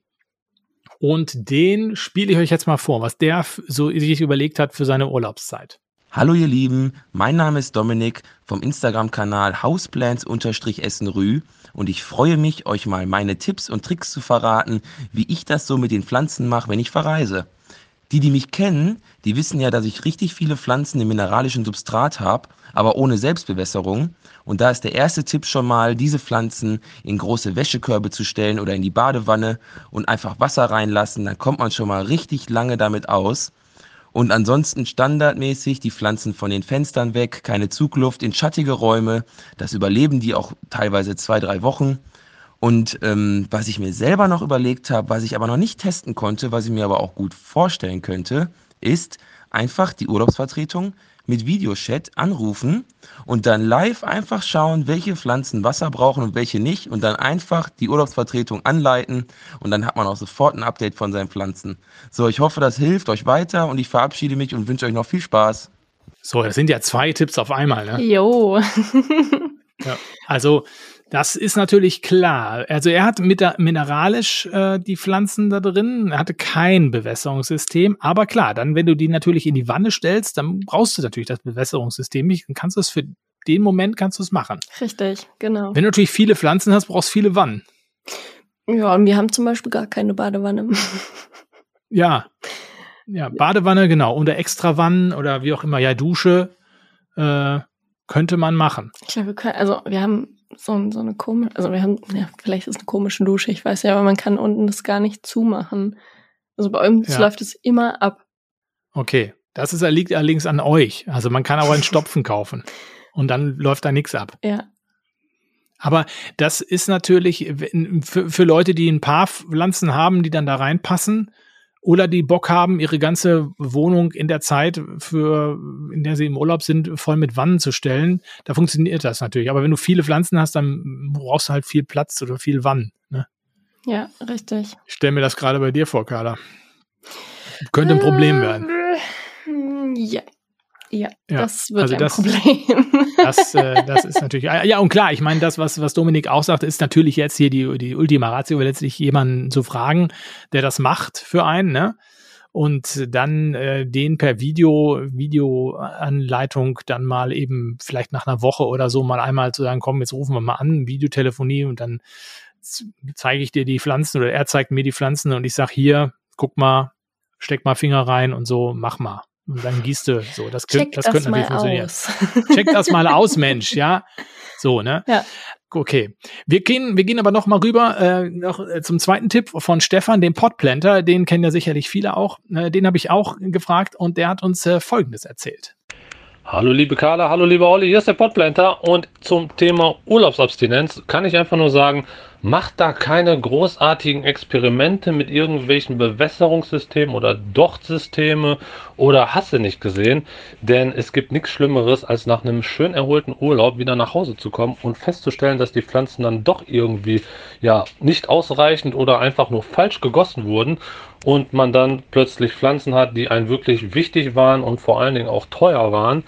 Und den spiele ich euch jetzt mal vor, was der so sich überlegt hat für seine Urlaubszeit. Hallo ihr Lieben, mein Name ist Dominik vom Instagram-Kanal Houseplants-Essenrü und ich freue mich, euch mal meine Tipps und Tricks zu verraten, wie ich das so mit den Pflanzen mache, wenn ich verreise. Die, die mich kennen, die wissen ja, dass ich richtig viele Pflanzen im mineralischen Substrat habe, aber ohne Selbstbewässerung. Und da ist der erste Tipp schon mal, diese Pflanzen in große Wäschekörbe zu stellen oder in die Badewanne und einfach Wasser reinlassen. Dann kommt man schon mal richtig lange damit aus. Und ansonsten standardmäßig die Pflanzen von den Fenstern weg, keine Zugluft in schattige Räume. Das überleben die auch teilweise zwei, drei Wochen. Und ähm, was ich mir selber noch überlegt habe, was ich aber noch nicht testen konnte, was ich mir aber auch gut vorstellen könnte, ist einfach die Urlaubsvertretung mit Videochat anrufen und dann live einfach schauen, welche Pflanzen Wasser brauchen und welche nicht und dann einfach die Urlaubsvertretung anleiten und dann hat man auch sofort ein Update von seinen Pflanzen. So, ich hoffe, das hilft euch weiter und ich verabschiede mich und wünsche euch noch viel Spaß. So, das sind ja zwei Tipps auf einmal, ne? Jo. Ja. Also, das ist natürlich klar. Also, er hat mit mineralisch äh, die Pflanzen da drin. Er hatte kein Bewässerungssystem. Aber klar, dann, wenn du die natürlich in die Wanne stellst, dann brauchst du natürlich das Bewässerungssystem nicht. Dann kannst du es für den Moment kannst du es machen. Richtig, genau. Wenn du natürlich viele Pflanzen hast, brauchst du viele Wannen. Ja, und wir haben zum Beispiel gar keine Badewanne. <laughs> Ja. Ja, Badewanne, genau. Oder extra Wannen oder wie auch immer. Ja, Dusche äh, könnte man machen. Ich glaube, wir können, also wir haben so, so eine komische, also wir haben, ja, vielleicht ist es eine komische Dusche, ich weiß ja, aber man kann unten das gar nicht zumachen. Also bei uns Ja. läuft es immer ab. Okay. Das ist, liegt allerdings an euch. Also man kann auch einen <laughs> Stopfen kaufen. Und dann läuft da nichts ab. Ja. Aber das ist natürlich für, für Leute, die ein paar Pflanzen haben, die dann da reinpassen oder die Bock haben, ihre ganze Wohnung in der Zeit, für, in der sie im Urlaub sind, voll mit Wannen zu stellen, da funktioniert das natürlich. Aber wenn du viele Pflanzen hast, dann brauchst du halt viel Platz oder viel Wannen. Ne? Ja, richtig. Ich stell mir das gerade bei dir vor, Carla. Könnte ein Problem werden. Äh, Ja. Ja, Ja, das wird also ein das- Problem. <laughs> Das, äh, das ist natürlich. Ja, und klar, ich meine, das, was, was Dominik auch sagte, ist natürlich jetzt hier die, die Ultima Ratio, letztlich jemanden zu fragen, der das macht für einen, ne? Und dann äh, den per Video, Videoanleitung dann mal eben vielleicht nach einer Woche oder so mal einmal zu sagen, komm, jetzt rufen wir mal an, Videotelefonie und dann zeige ich dir die Pflanzen oder er zeigt mir die Pflanzen und ich sag hier, guck mal, steck mal Finger rein und so, mach mal. Und dann gießt du so. Das, Check könnte, das das, könnte mal natürlich funktionieren aus. check das mal aus, <laughs> Mensch, ja. So, ne? Ja. Okay. Wir gehen, wir gehen aber noch mal rüber äh, noch äh, zum zweiten Tipp von Stefan, dem Podplanter. Den kennen ja sicherlich viele auch. Äh, den habe ich auch gefragt und der hat uns äh, Folgendes erzählt. Hallo liebe Carla, hallo lieber Olli, hier ist der Podplanter und zum Thema Urlaubsabstinenz kann ich einfach nur sagen, macht da keine großartigen Experimente mit irgendwelchen Bewässerungssystemen oder Dochtsysteme oder hast du nicht gesehen, denn es gibt nichts Schlimmeres, als nach einem schön erholten Urlaub wieder nach Hause zu kommen und festzustellen, dass die Pflanzen dann doch irgendwie ja nicht ausreichend oder einfach nur falsch gegossen wurden und man dann plötzlich Pflanzen hat, die einen wirklich wichtig waren und vor allen Dingen auch teuer waren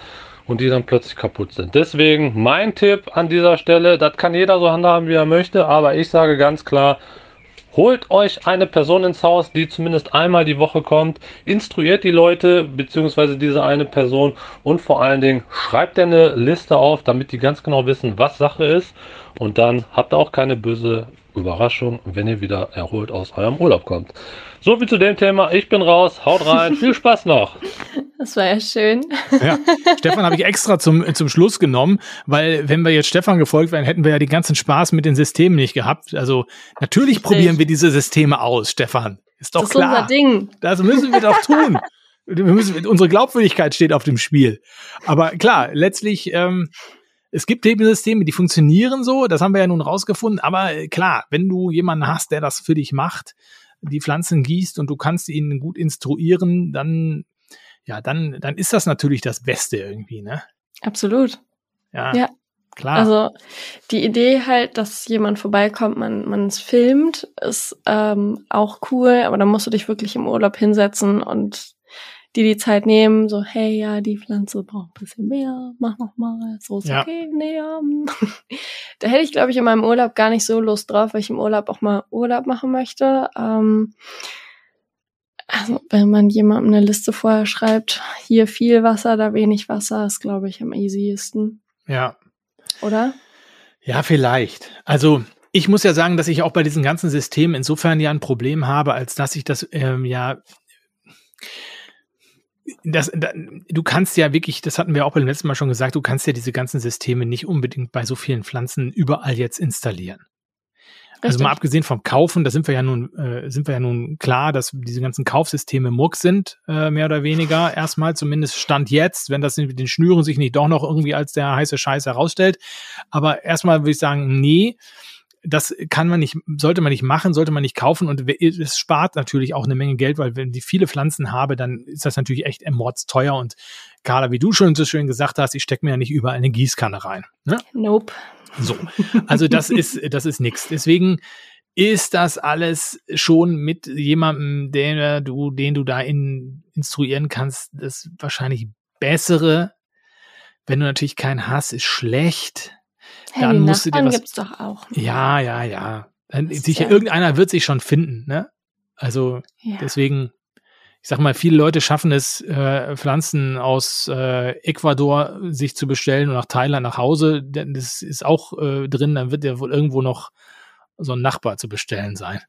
und die dann plötzlich kaputt sind. Deswegen mein Tipp an dieser Stelle, das kann jeder so handhaben, wie er möchte, aber ich sage ganz klar, Holt euch eine Person ins Haus, die zumindest einmal die Woche kommt, instruiert die Leute beziehungsweise diese eine Person und vor allen Dingen schreibt ihr eine Liste auf, damit die ganz genau wissen, was Sache ist und dann habt ihr auch keine böse Überraschung, wenn ihr wieder erholt aus eurem Urlaub kommt. So viel zu dem Thema. Ich bin raus. Haut rein. <laughs> Viel Spaß noch. Das war ja schön. Ja. Stefan habe ich extra zum, zum Schluss genommen, weil wenn wir jetzt Stefan gefolgt wären, hätten wir ja den ganzen Spaß mit den Systemen nicht gehabt. Also natürlich Richtig. probieren wir diese Systeme aus, Stefan. Ist doch das ist klar. unser Ding. Das müssen wir doch tun. <laughs> Wir müssen, unsere Glaubwürdigkeit steht auf dem Spiel. Aber klar, letztlich, ähm, es gibt eben Systeme, die funktionieren so, das haben wir ja nun rausgefunden. Aber äh, klar, wenn du jemanden hast, der das für dich macht, die Pflanzen gießt und du kannst ihn gut instruieren, dann, ja, dann, dann ist das natürlich das Beste irgendwie, ne? Absolut. Ja. Ja. Klar. Also die Idee halt, dass jemand vorbeikommt, man man es filmt, ist ähm, auch cool, aber dann musst du dich wirklich im Urlaub hinsetzen und dir die Zeit nehmen, so, hey, ja, die Pflanze braucht ein bisschen mehr, mach noch mal, so ist Ja. okay, nee, ja. <laughs> da hätte ich, glaube ich, in meinem Urlaub gar nicht so Lust drauf, weil ich im Urlaub auch mal Urlaub machen möchte. Ähm, also, wenn man jemandem eine Liste vorher schreibt, hier viel Wasser, da wenig Wasser, ist, glaube ich, am easiesten, ja. oder? Ja, vielleicht. Also ich muss ja sagen, dass ich auch bei diesen ganzen Systemen insofern ja ein Problem habe, als dass ich das ähm, ja das, da, du kannst ja wirklich, das hatten wir auch beim letzten Mal schon gesagt, du kannst ja diese ganzen Systeme nicht unbedingt bei so vielen Pflanzen überall jetzt installieren. Also mal Richtig. abgesehen vom Kaufen, da sind wir ja nun, äh, sind wir ja nun klar, dass diese ganzen Kaufsysteme Muck sind, äh, mehr oder weniger. Erstmal zumindest Stand jetzt, wenn das mit den Schnüren sich nicht doch noch irgendwie als der heiße Scheiß herausstellt. Aber erstmal würde ich sagen, nee, das kann man nicht, sollte man nicht machen, sollte man nicht kaufen und es spart natürlich auch eine Menge Geld, weil wenn ich viele Pflanzen habe, dann ist das natürlich echt teuer und Carla, wie du schon so schön gesagt hast, ich stecke mir ja nicht überall eine Gießkanne rein. Ne? Nope. So, also das ist, das ist nichts. Deswegen ist das alles schon mit jemandem, den du, den du da in, instruieren kannst, das wahrscheinlich bessere. Wenn du natürlich keinen hast, ist schlecht. Hey, dann musst du dir Nachbarn was. gibt's doch auch. Ja, ja, ja. Dann, Das ist sicher, ja- irgendeiner wird sich schon finden, ne? Also Ja. deswegen, ich sag mal, viele Leute schaffen es, äh, Pflanzen aus äh, Ecuador sich zu bestellen und nach Thailand nach Hause. Denn Das ist auch äh, drin, dann wird ja wohl irgendwo noch so ein Nachbar zu bestellen sein.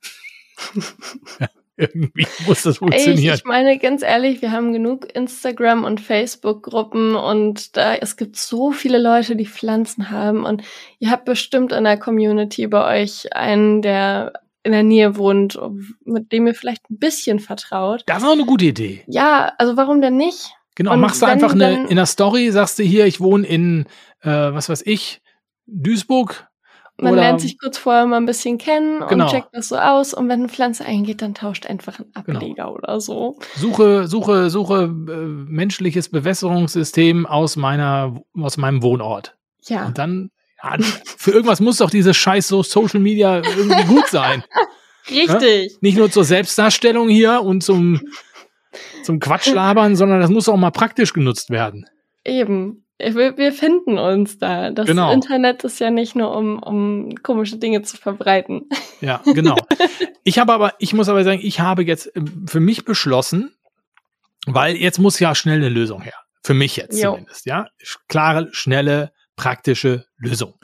<laughs> <laughs> <laughs> irgendwie muss das Ey, ich, funktionieren. ich meine, ganz ehrlich, wir haben genug Instagram- und Facebook-Gruppen und da, es gibt so viele Leute, die Pflanzen haben und ihr habt bestimmt in der Community bei euch einen, der in der Nähe wohnt, mit dem ihr vielleicht ein bisschen vertraut. das ist auch eine gute Idee. Ja, also warum denn nicht? Genau, Und machst du einfach eine, in der Story, sagst du hier, ich wohne in, äh, was weiß ich, Duisburg. Man oder, lernt sich kurz vorher mal ein bisschen kennen und Genau. checkt das so aus und wenn eine Pflanze eingeht, dann tauscht einfach ein Genau. Ableger oder so. Suche, suche, suche äh, menschliches Bewässerungssystem aus meiner, aus meinem Wohnort. Ja. Und dann, ja, für irgendwas muss doch dieses scheiß so Social Media irgendwie gut sein. <laughs> Richtig. Nicht nur zur Selbstdarstellung hier und zum, zum Quatschlabern, sondern das muss auch mal praktisch genutzt werden. Eben. Wir, wir finden uns da. Das Genau. Internet ist ja nicht nur, um, um komische Dinge zu verbreiten. <laughs> Ja, genau. Ich habe aber, ich muss aber sagen, ich habe jetzt ähm, für mich beschlossen, weil jetzt muss ja schnell eine Lösung her. Für mich jetzt Jo. zumindest, ja. Klare, schnelle, praktische Lösung.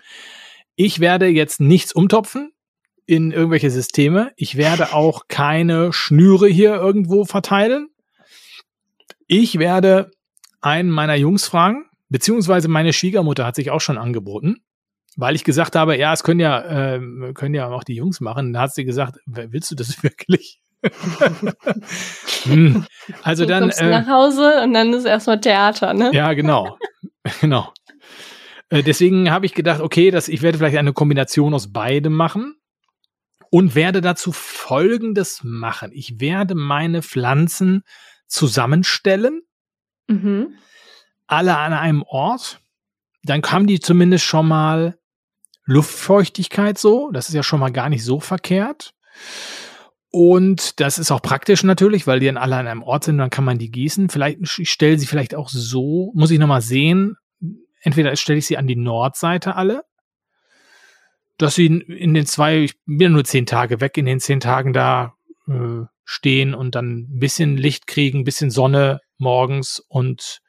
Ich werde jetzt nichts umtopfen in irgendwelche Systeme. Ich werde auch keine Schnüre hier irgendwo verteilen. Ich werde einen meiner Jungs fragen, beziehungsweise meine Schwiegermutter hat sich auch schon angeboten, weil ich gesagt habe, ja, es können ja, ähm, können ja auch die Jungs machen. Da hat sie gesagt, "Wer- willst du das <laughs> wirklich? Hm. Also Du dann, kommst äh, nach Hause und dann ist erstmal Theater, ne? ja, genau. <laughs> genau. Äh, deswegen habe ich gedacht, okay, dass ich werde vielleicht eine Kombination aus beidem machen und werde dazu Folgendes machen. Ich werde meine Pflanzen zusammenstellen, Mhm. Alle an einem Ort. Dann haben die zumindest schon mal Luftfeuchtigkeit so. Das ist ja schon mal gar nicht so verkehrt. Und das ist auch praktisch natürlich, weil die dann alle an einem Ort sind, dann kann man die gießen. Vielleicht, ich stelle sie vielleicht auch so, muss ich nochmal sehen. Entweder stelle ich sie an die Nordseite alle, dass sie in- den zwei, ich bin ja nur zehn Tage weg, in den zehn Tagen da äh, stehen und dann ein bisschen Licht kriegen, ein bisschen Sonne morgens und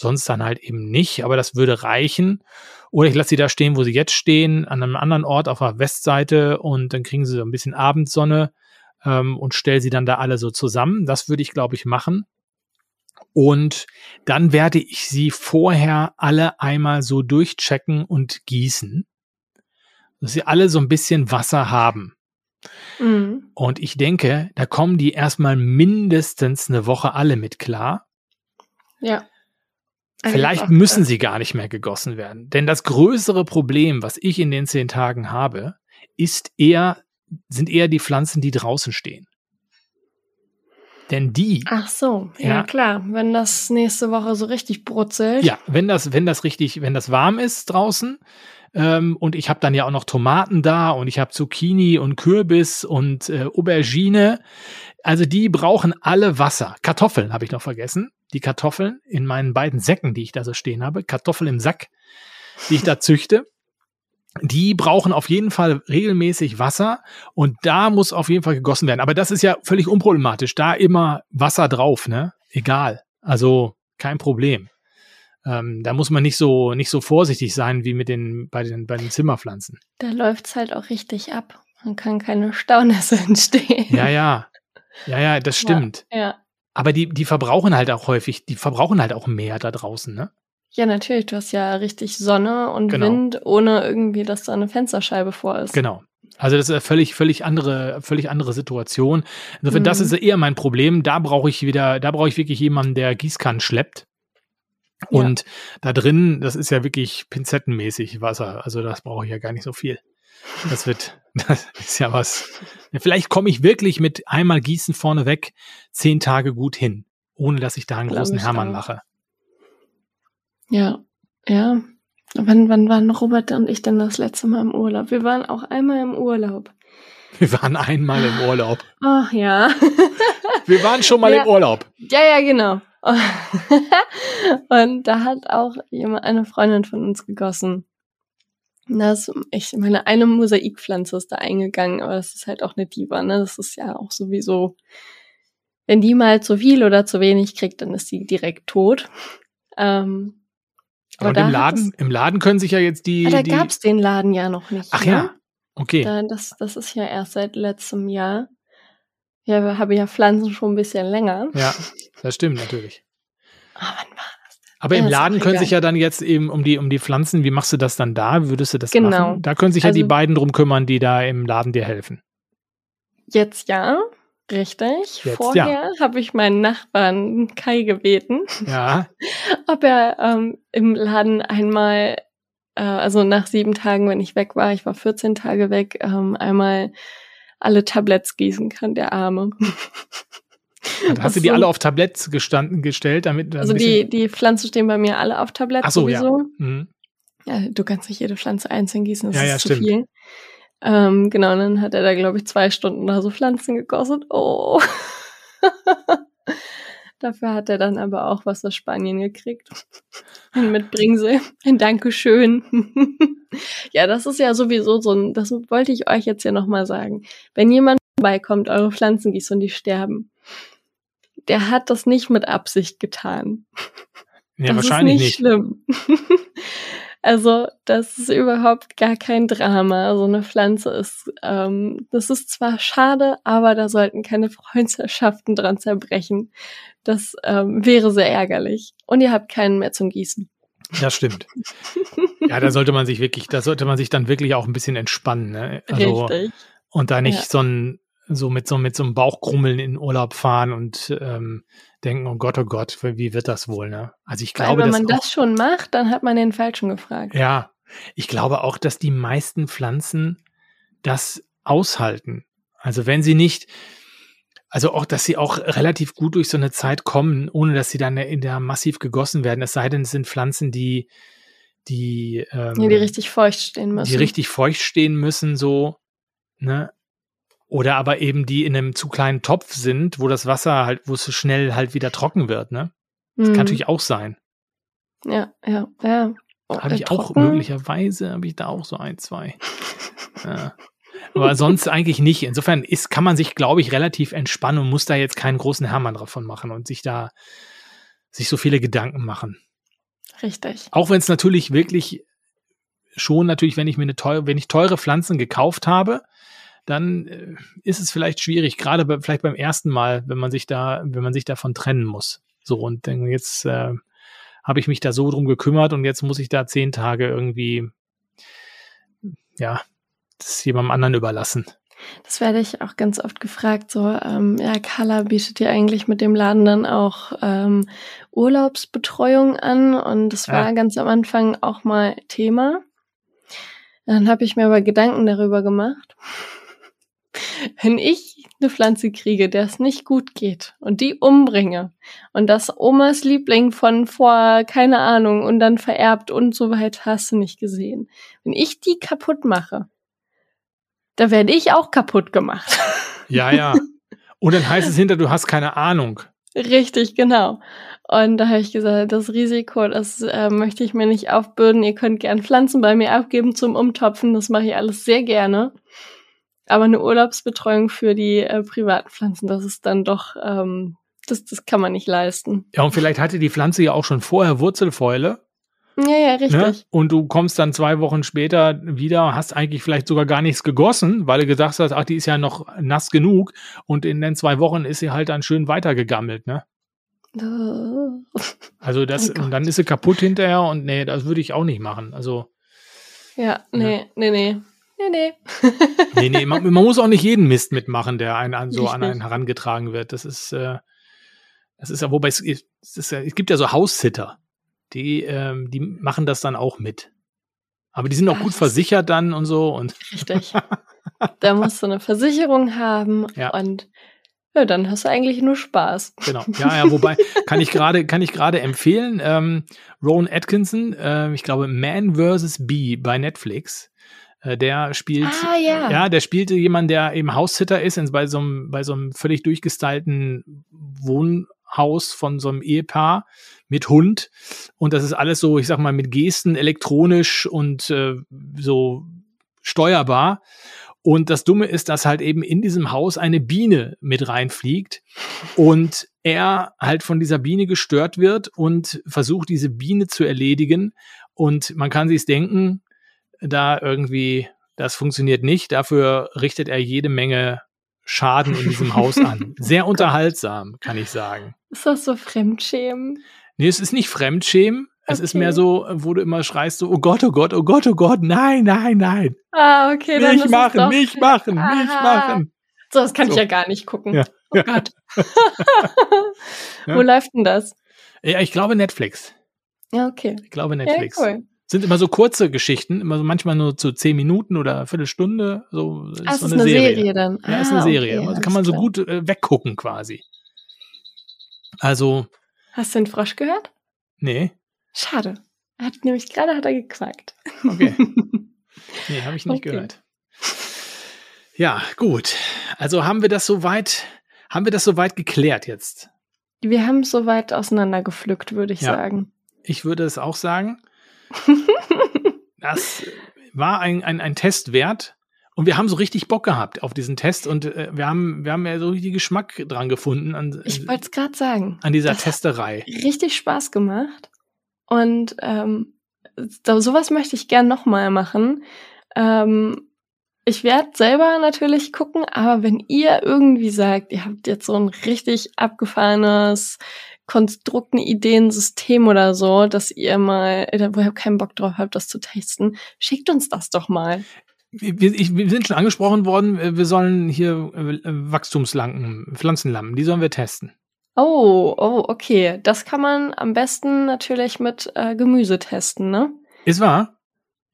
sonst dann halt eben nicht, aber das würde reichen. Oder ich lasse sie da stehen, wo sie jetzt stehen, an einem anderen Ort auf der Westseite und dann kriegen sie so ein bisschen Abendsonne ähm, und stelle sie dann da alle so zusammen. Das würde ich, glaube ich, machen. Und dann werde ich sie vorher alle einmal so durchchecken und gießen, dass sie alle so ein bisschen Wasser haben. Mhm. Und ich denke, da kommen die erstmal mindestens eine Woche alle mit klar. Ja. Vielleicht müssen sie gar nicht mehr gegossen werden. Denn das größere Problem, was ich in den zehn Tagen habe, ist eher, sind eher die Pflanzen, die draußen stehen. Denn die, Ach so, ja, Ja. klar. Wenn das nächste Woche so richtig brutzelt. ja, wenn das, wenn das richtig, wenn das warm ist draußen, ähm, und ich habe dann ja auch noch Tomaten da und ich habe Zucchini und Kürbis und äh, Aubergine. Also die brauchen alle Wasser. Kartoffeln habe ich noch vergessen. Die Kartoffeln in meinen beiden Säcken, die ich da so stehen habe. Kartoffeln im Sack, die ich da züchte. Die brauchen auf jeden Fall regelmäßig Wasser und da muss auf jeden Fall gegossen werden. Aber das ist ja völlig unproblematisch. Da immer Wasser drauf, ne? Egal. Also kein Problem. Ähm, da muss man nicht so nicht so vorsichtig sein wie mit den bei den bei den Zimmerpflanzen. Da läuft's halt auch richtig ab. Dann kann keine Staunässe <laughs> entstehen. Ja, ja. Ja, ja, das stimmt. Ja. Aber die, die verbrauchen halt auch häufig, die verbrauchen halt auch mehr da draußen, ne? Ja, natürlich. Du hast ja richtig Sonne und Genau. Wind, ohne irgendwie, dass da eine Fensterscheibe vor ist. Genau. Also das ist eine völlig, völlig andere, völlig andere Situation. Insofern, Mhm. das ist eher mein Problem. Da brauche ich wieder, da brauche ich wirklich jemanden, der Gießkannen schleppt. Ja. Und da drin, das ist ja wirklich pinzettenmäßig Wasser. Also das brauche ich ja gar nicht so viel. Das wird, <laughs> das ist ja was. Vielleicht komme ich wirklich mit einmal Gießen vorneweg zehn Tage gut hin, ohne dass ich da einen großen Hermann mache. Ja, ja. Wann, wann waren Robert und ich denn das letzte Mal im Urlaub? Wir waren auch einmal im Urlaub. Wir waren einmal im Urlaub. Ach ja. Wir waren schon mal Ja. im Urlaub. Ja, ja, genau. <laughs> Und da hat auch jemand, eine Freundin von uns gegossen. Das, ich meine, eine Mosaikpflanze ist da eingegangen, aber das ist halt auch eine Diva, ne? Das ist ja auch sowieso, wenn die mal zu viel oder zu wenig kriegt, dann ist sie direkt tot. Ähm, aber im Laden, im Laden können sich ja jetzt die. Ah, da die gab's den Laden ja noch nicht. Ach ne? ja. Okay. Da, das, das ist ja erst seit letztem Jahr. Ja, wir haben ja Pflanzen schon ein bisschen länger. Ja, das stimmt natürlich. Ah, wann war Aber Ja, im Laden können sich ja dann jetzt eben um die, um die Pflanzen, wie machst du das dann da? Würdest du das Genau. machen? Da können sich ja die Also- beiden drum kümmern, die da im Laden dir helfen. Jetzt ja, richtig. Jetzt Vorher habe ich meinen Nachbarn Kai gebeten, Ja, <laughs> ob er ähm, im Laden einmal, äh, also nach sieben Tagen, wenn ich weg war, ich war 14 Tage weg, ähm, einmal alle Tabletts gießen kann, der Arme. Das hast du die so- alle auf Tabletts gestanden, gestellt, damit Also die, die Pflanzen stehen bei mir alle auf Tabletts Ach so, ja. sowieso. Mhm. Ja, du kannst nicht jede Pflanze einzeln gießen, das Ja, ist ja, zu stimmt. viel. Ähm, genau, und dann hat er da, glaube ich, zwei Stunden da so Pflanzen gekostet. Oh. <laughs> Dafür hat er dann aber auch was aus Spanien gekriegt. <laughs> Ein Mitbringsel. Ein Dankeschön. <laughs> ja, das ist ja sowieso so ein, das wollte ich euch jetzt ja nochmal sagen. Wenn jemand vorbeikommt, eure Pflanzen gießt und die sterben, der hat das nicht mit Absicht getan. Ja, das wahrscheinlich ist nicht, nicht. schlimm. <laughs> also, das ist überhaupt gar kein Drama. So eine Pflanze ist, ähm, das ist zwar schade, aber da sollten keine Freundschaften dran zerbrechen. Das ähm, wäre sehr ärgerlich. Und ihr habt keinen mehr zum Gießen. Das stimmt. Ja, da sollte man sich wirklich, da sollte man sich dann wirklich auch ein bisschen entspannen. Ne? Also, Richtig. und da nicht Ja. so ein so mit so mit so einem Bauchkrummeln in Urlaub fahren und ähm, denken, oh Gott, oh Gott, wie wird das wohl, ne? Also ich Weil glaube, wenn dass man auch, das schon macht, dann hat man den Falschen gefragt. ja, ich glaube auch, dass die meisten Pflanzen das aushalten. Also wenn sie nicht, also auch, dass sie auch relativ gut durch so eine Zeit kommen, ohne dass sie dann in der massiv gegossen werden. Es sei denn, es sind Pflanzen, die die ähm, Ja, die richtig feucht stehen müssen. die richtig feucht stehen müssen, so, ne? Oder aber eben die in einem zu kleinen Topf sind, wo das Wasser halt, wo es so schnell halt wieder trocken wird, ne? Das Mhm. kann natürlich auch sein. Ja, ja, ja. Oh, Habe ich äh, auch trocken? möglicherweise, habe ich da auch so ein, zwei. ja. Aber sonst eigentlich nicht. Insofern ist, kann man sich, glaube ich, relativ entspannen und muss da jetzt keinen großen Hermann davon machen und sich da, sich so viele Gedanken machen. Richtig. Auch wenn es natürlich wirklich schon natürlich, wenn ich mir eine teure, wenn ich teure Pflanzen gekauft habe, dann äh, ist es vielleicht schwierig, gerade bei, vielleicht beim ersten Mal, wenn man sich da, wenn man sich davon trennen muss. So und dann jetzt äh, habe ich mich da so drum gekümmert und jetzt muss ich da zehn Tage irgendwie, ja, das jemandem anderen überlassen. Das werde ich auch ganz oft gefragt. So, ähm, ja, Carla bietet dir eigentlich mit dem Laden dann auch ähm, Urlaubsbetreuung an und das war Ja. ganz am Anfang auch mal Thema. Dann habe ich mir aber Gedanken darüber gemacht. Wenn ich eine Pflanze kriege, der es nicht gut geht und die umbringe und das Omas Liebling von vor, keine Ahnung, und dann vererbt und so weit hast du nicht gesehen. Wenn ich die kaputt mache, da werde ich auch kaputt gemacht. <laughs> Ja, ja. Und dann heißt es hinter, du hast keine Ahnung. Richtig, genau. Und da habe ich gesagt, das Risiko, das äh, möchte ich mir nicht aufbürden. Ihr könnt gern Pflanzen bei mir abgeben zum Umtopfen. Das mache ich alles sehr gerne. Aber eine Urlaubsbetreuung für die äh, privaten Pflanzen, das ist dann doch, ähm, das, das kann man nicht leisten. Ja, und vielleicht hatte die Pflanze ja auch schon vorher Wurzelfäule. Ja, ja, richtig. Ne? Und du kommst dann zwei Wochen später wieder, hast eigentlich vielleicht sogar gar nichts gegossen, weil du gesagt hast, ach, die ist ja noch nass genug. Und in den zwei Wochen ist sie halt dann schön weitergegammelt, ne? <laughs> Also das, Oh und dann ist sie kaputt hinterher und nee, das würde ich auch nicht machen. Also, Ja, nee, nee, nee. Nee, nee. nee, nee, man, man muss auch nicht jeden Mist mitmachen, der einen an, so an Richtig. einen herangetragen wird. Das ist, äh, das ist ja, wobei es, es, ist ja, es gibt ja so Haussitter, die, ähm, die machen das dann auch mit. Aber die sind auch Ja, gut versichert dann und so und Richtig. <laughs> da musst du eine Versicherung haben Ja. und ja, dann hast du eigentlich nur Spaß. Genau. Ja, ja, wobei kann ich gerade kann ich gerade empfehlen, ähm, Rowan Atkinson, äh, ich glaube Man vs. Bee bei Netflix. Äh, der spielt Ah, ja. ja, der spielte jemanden, der eben Haussitter ist in, bei so einem bei so einem völlig durchgestylten Wohnhaus von so einem Ehepaar mit Hund und das ist alles so, ich sag mal mit Gesten elektronisch und äh, so steuerbar. Und das Dumme ist, dass halt eben in diesem Haus eine Biene mit reinfliegt und er halt von dieser Biene gestört wird und versucht, diese Biene zu erledigen. Und man kann sich's denken, da irgendwie, das funktioniert nicht. Dafür richtet er jede Menge Schaden in diesem Haus an. <laughs> Sehr unterhaltsam, kann ich sagen. Ist das so Fremdschämen? Nee, es ist nicht Fremdschämen. Es ist Okay. mehr so, wo du immer schreist, so, oh Gott, oh Gott, oh Gott, oh Gott, nein, nein, nein. Ah, okay. dann ist Nicht es machen, doch- nicht machen, nicht Aha. machen. So, das kann ich So. ja gar nicht gucken. Ja. Oh Ja. Gott. <laughs> <laughs> Ja. Wo läuft denn das? Ja, ich glaube Netflix. Ja, okay. Ich glaube Ja, Netflix. cool. Sind immer so kurze Geschichten, immer so manchmal nur zu zehn Minuten oder eine Viertelstunde. So, das Ah, ist es so ist eine Serie, dann. Ja, ist ah, eine Serie. Okay, also kann man so klar. gut äh, weggucken quasi. Also, Hast du den Frosch gehört? nee, Schade. Er hat nämlich gerade hat er gequackt. okay. <laughs> Nee, habe ich nicht Okay. gehört. Ja, gut. Also haben wir das soweit, haben wir das soweit geklärt jetzt? Wir haben es soweit auseinandergepflückt, würde ich Ja. sagen. Ich würde es auch sagen. <laughs> Das war ein, ein, ein Test wert. Und wir haben so richtig Bock gehabt auf diesen Test und äh, wir haben, wir haben ja so richtig Geschmack dran gefunden an, Ich wollte es gerade sagen. an dieser Testerei. richtig Spaß gemacht. Und ähm, so, sowas möchte ich gern nochmal machen. Ähm, ich werde selber natürlich gucken, aber wenn ihr irgendwie sagt, ihr habt jetzt so ein richtig abgefahrenes Konstrukt, eine Idee, ein System oder so, dass ihr mal, wo ihr keinen Bock drauf habt, das zu testen, schickt uns das doch mal. Wir, ich, wir sind schon angesprochen worden, äh, wir sollen hier äh, Wachstumslampen, Pflanzenlampen, die sollen wir testen. Oh, oh, okay. Das kann man am besten natürlich mit äh, Gemüse testen, ne? Ist wahr?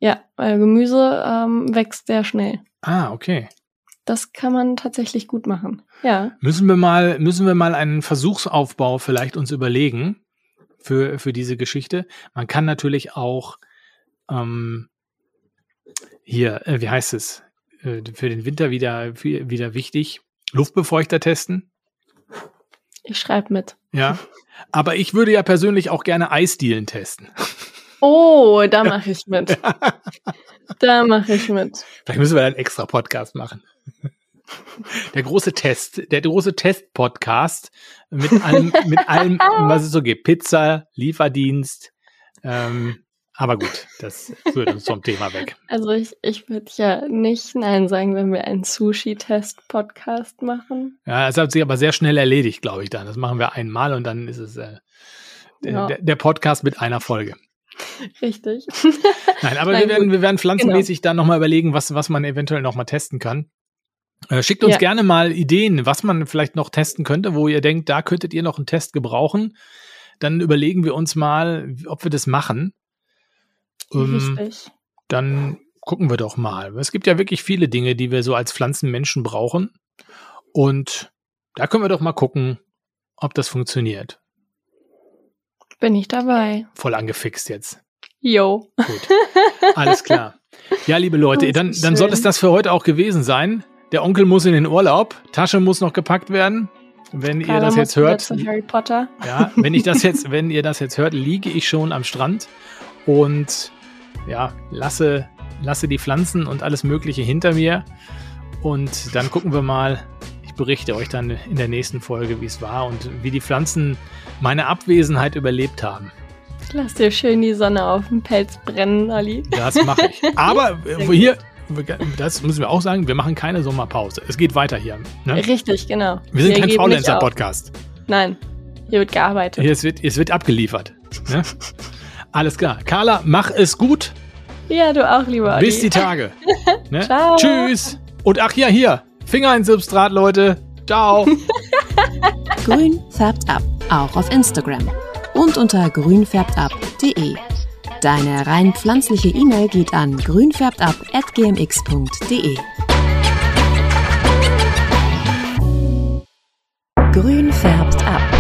Ja, weil Gemüse ähm, wächst sehr schnell. Ah, okay. Das kann man tatsächlich gut machen. Ja. Müssen wir mal, müssen wir mal einen Versuchsaufbau vielleicht uns überlegen für, für diese Geschichte. Man kann natürlich auch ähm, hier, äh, wie heißt es, äh, für den Winter wieder, wieder wichtig, Luftbefeuchter testen. Ich schreibe mit. Ja. Aber ich würde ja persönlich auch gerne Eisdielen testen. Oh, da <laughs> mache ich mit. Da mache ich mit. Vielleicht müssen wir einen extra Podcast machen. Der große Test, der große Test-Podcast mit allem, mit allem, <laughs> was es so gibt. Pizza, Lieferdienst. Ähm, aber gut, das führt uns vom Thema weg. Also ich, ich würde ja nicht Nein sagen, wenn wir einen Sushi-Test-Podcast machen. Ja, das hat sich aber sehr schnell erledigt, glaube ich dann. Das machen wir einmal und dann ist es äh, der, Ja. der, der Podcast mit einer Folge. Richtig. Nein, aber <laughs> Nein, wir werden. Genau. wir werden pflanzenmäßig dann nochmal überlegen, was, was man eventuell nochmal testen kann. Äh, schickt uns Ja. gerne mal Ideen, was man vielleicht noch testen könnte, wo ihr denkt, da könntet ihr noch einen Test gebrauchen. Dann überlegen wir uns mal, ob wir das machen. Ähm, dann gucken wir doch mal. Es gibt ja wirklich viele Dinge, die wir so als Pflanzenmenschen brauchen. Und da können wir doch mal gucken, ob das funktioniert. Bin ich dabei. Voll angefixt jetzt. Yo. Gut. Alles klar. <laughs> Ja, liebe Leute, dann, dann soll es das für heute auch gewesen sein. Der Onkel muss in den Urlaub, Tasche muss noch gepackt werden. Wenn ihr Carla das muss jetzt hört, Harry Potter. ja, wenn ich das jetzt, <laughs> wenn ihr das jetzt hört, liege ich schon am Strand und ja, lasse, lasse die Pflanzen und alles Mögliche hinter mir. Und dann gucken wir mal. Ich berichte euch dann in der nächsten Folge, wie es war und wie die Pflanzen meine Abwesenheit überlebt haben. Lass dir schön die Sonne auf dem Pelz brennen, Ali. Das mache ich. <laughs> Aber äh, hier, das müssen wir auch sagen, wir machen keine Sommerpause. Es geht weiter hier. Ne? Richtig, genau. Wir sind kein nicht auf. Faulenzer-Podcast. Nein, hier wird gearbeitet. Hier, es, wird, es wird abgeliefert. Ne? Alles klar. Carla, mach es gut. Ja, du auch, lieber Ali. Bis die Tage. <laughs> Ne? Ciao. Tschüss. Und ach ja, hier. Finger ins Substrat, Leute. Ciao. <laughs> Grün färbt ab, auch auf Instagram und unter grünfärbtab.de. Deine rein pflanzliche E-Mail geht an grünfärbtab.gmx.de. Grün färbt ab.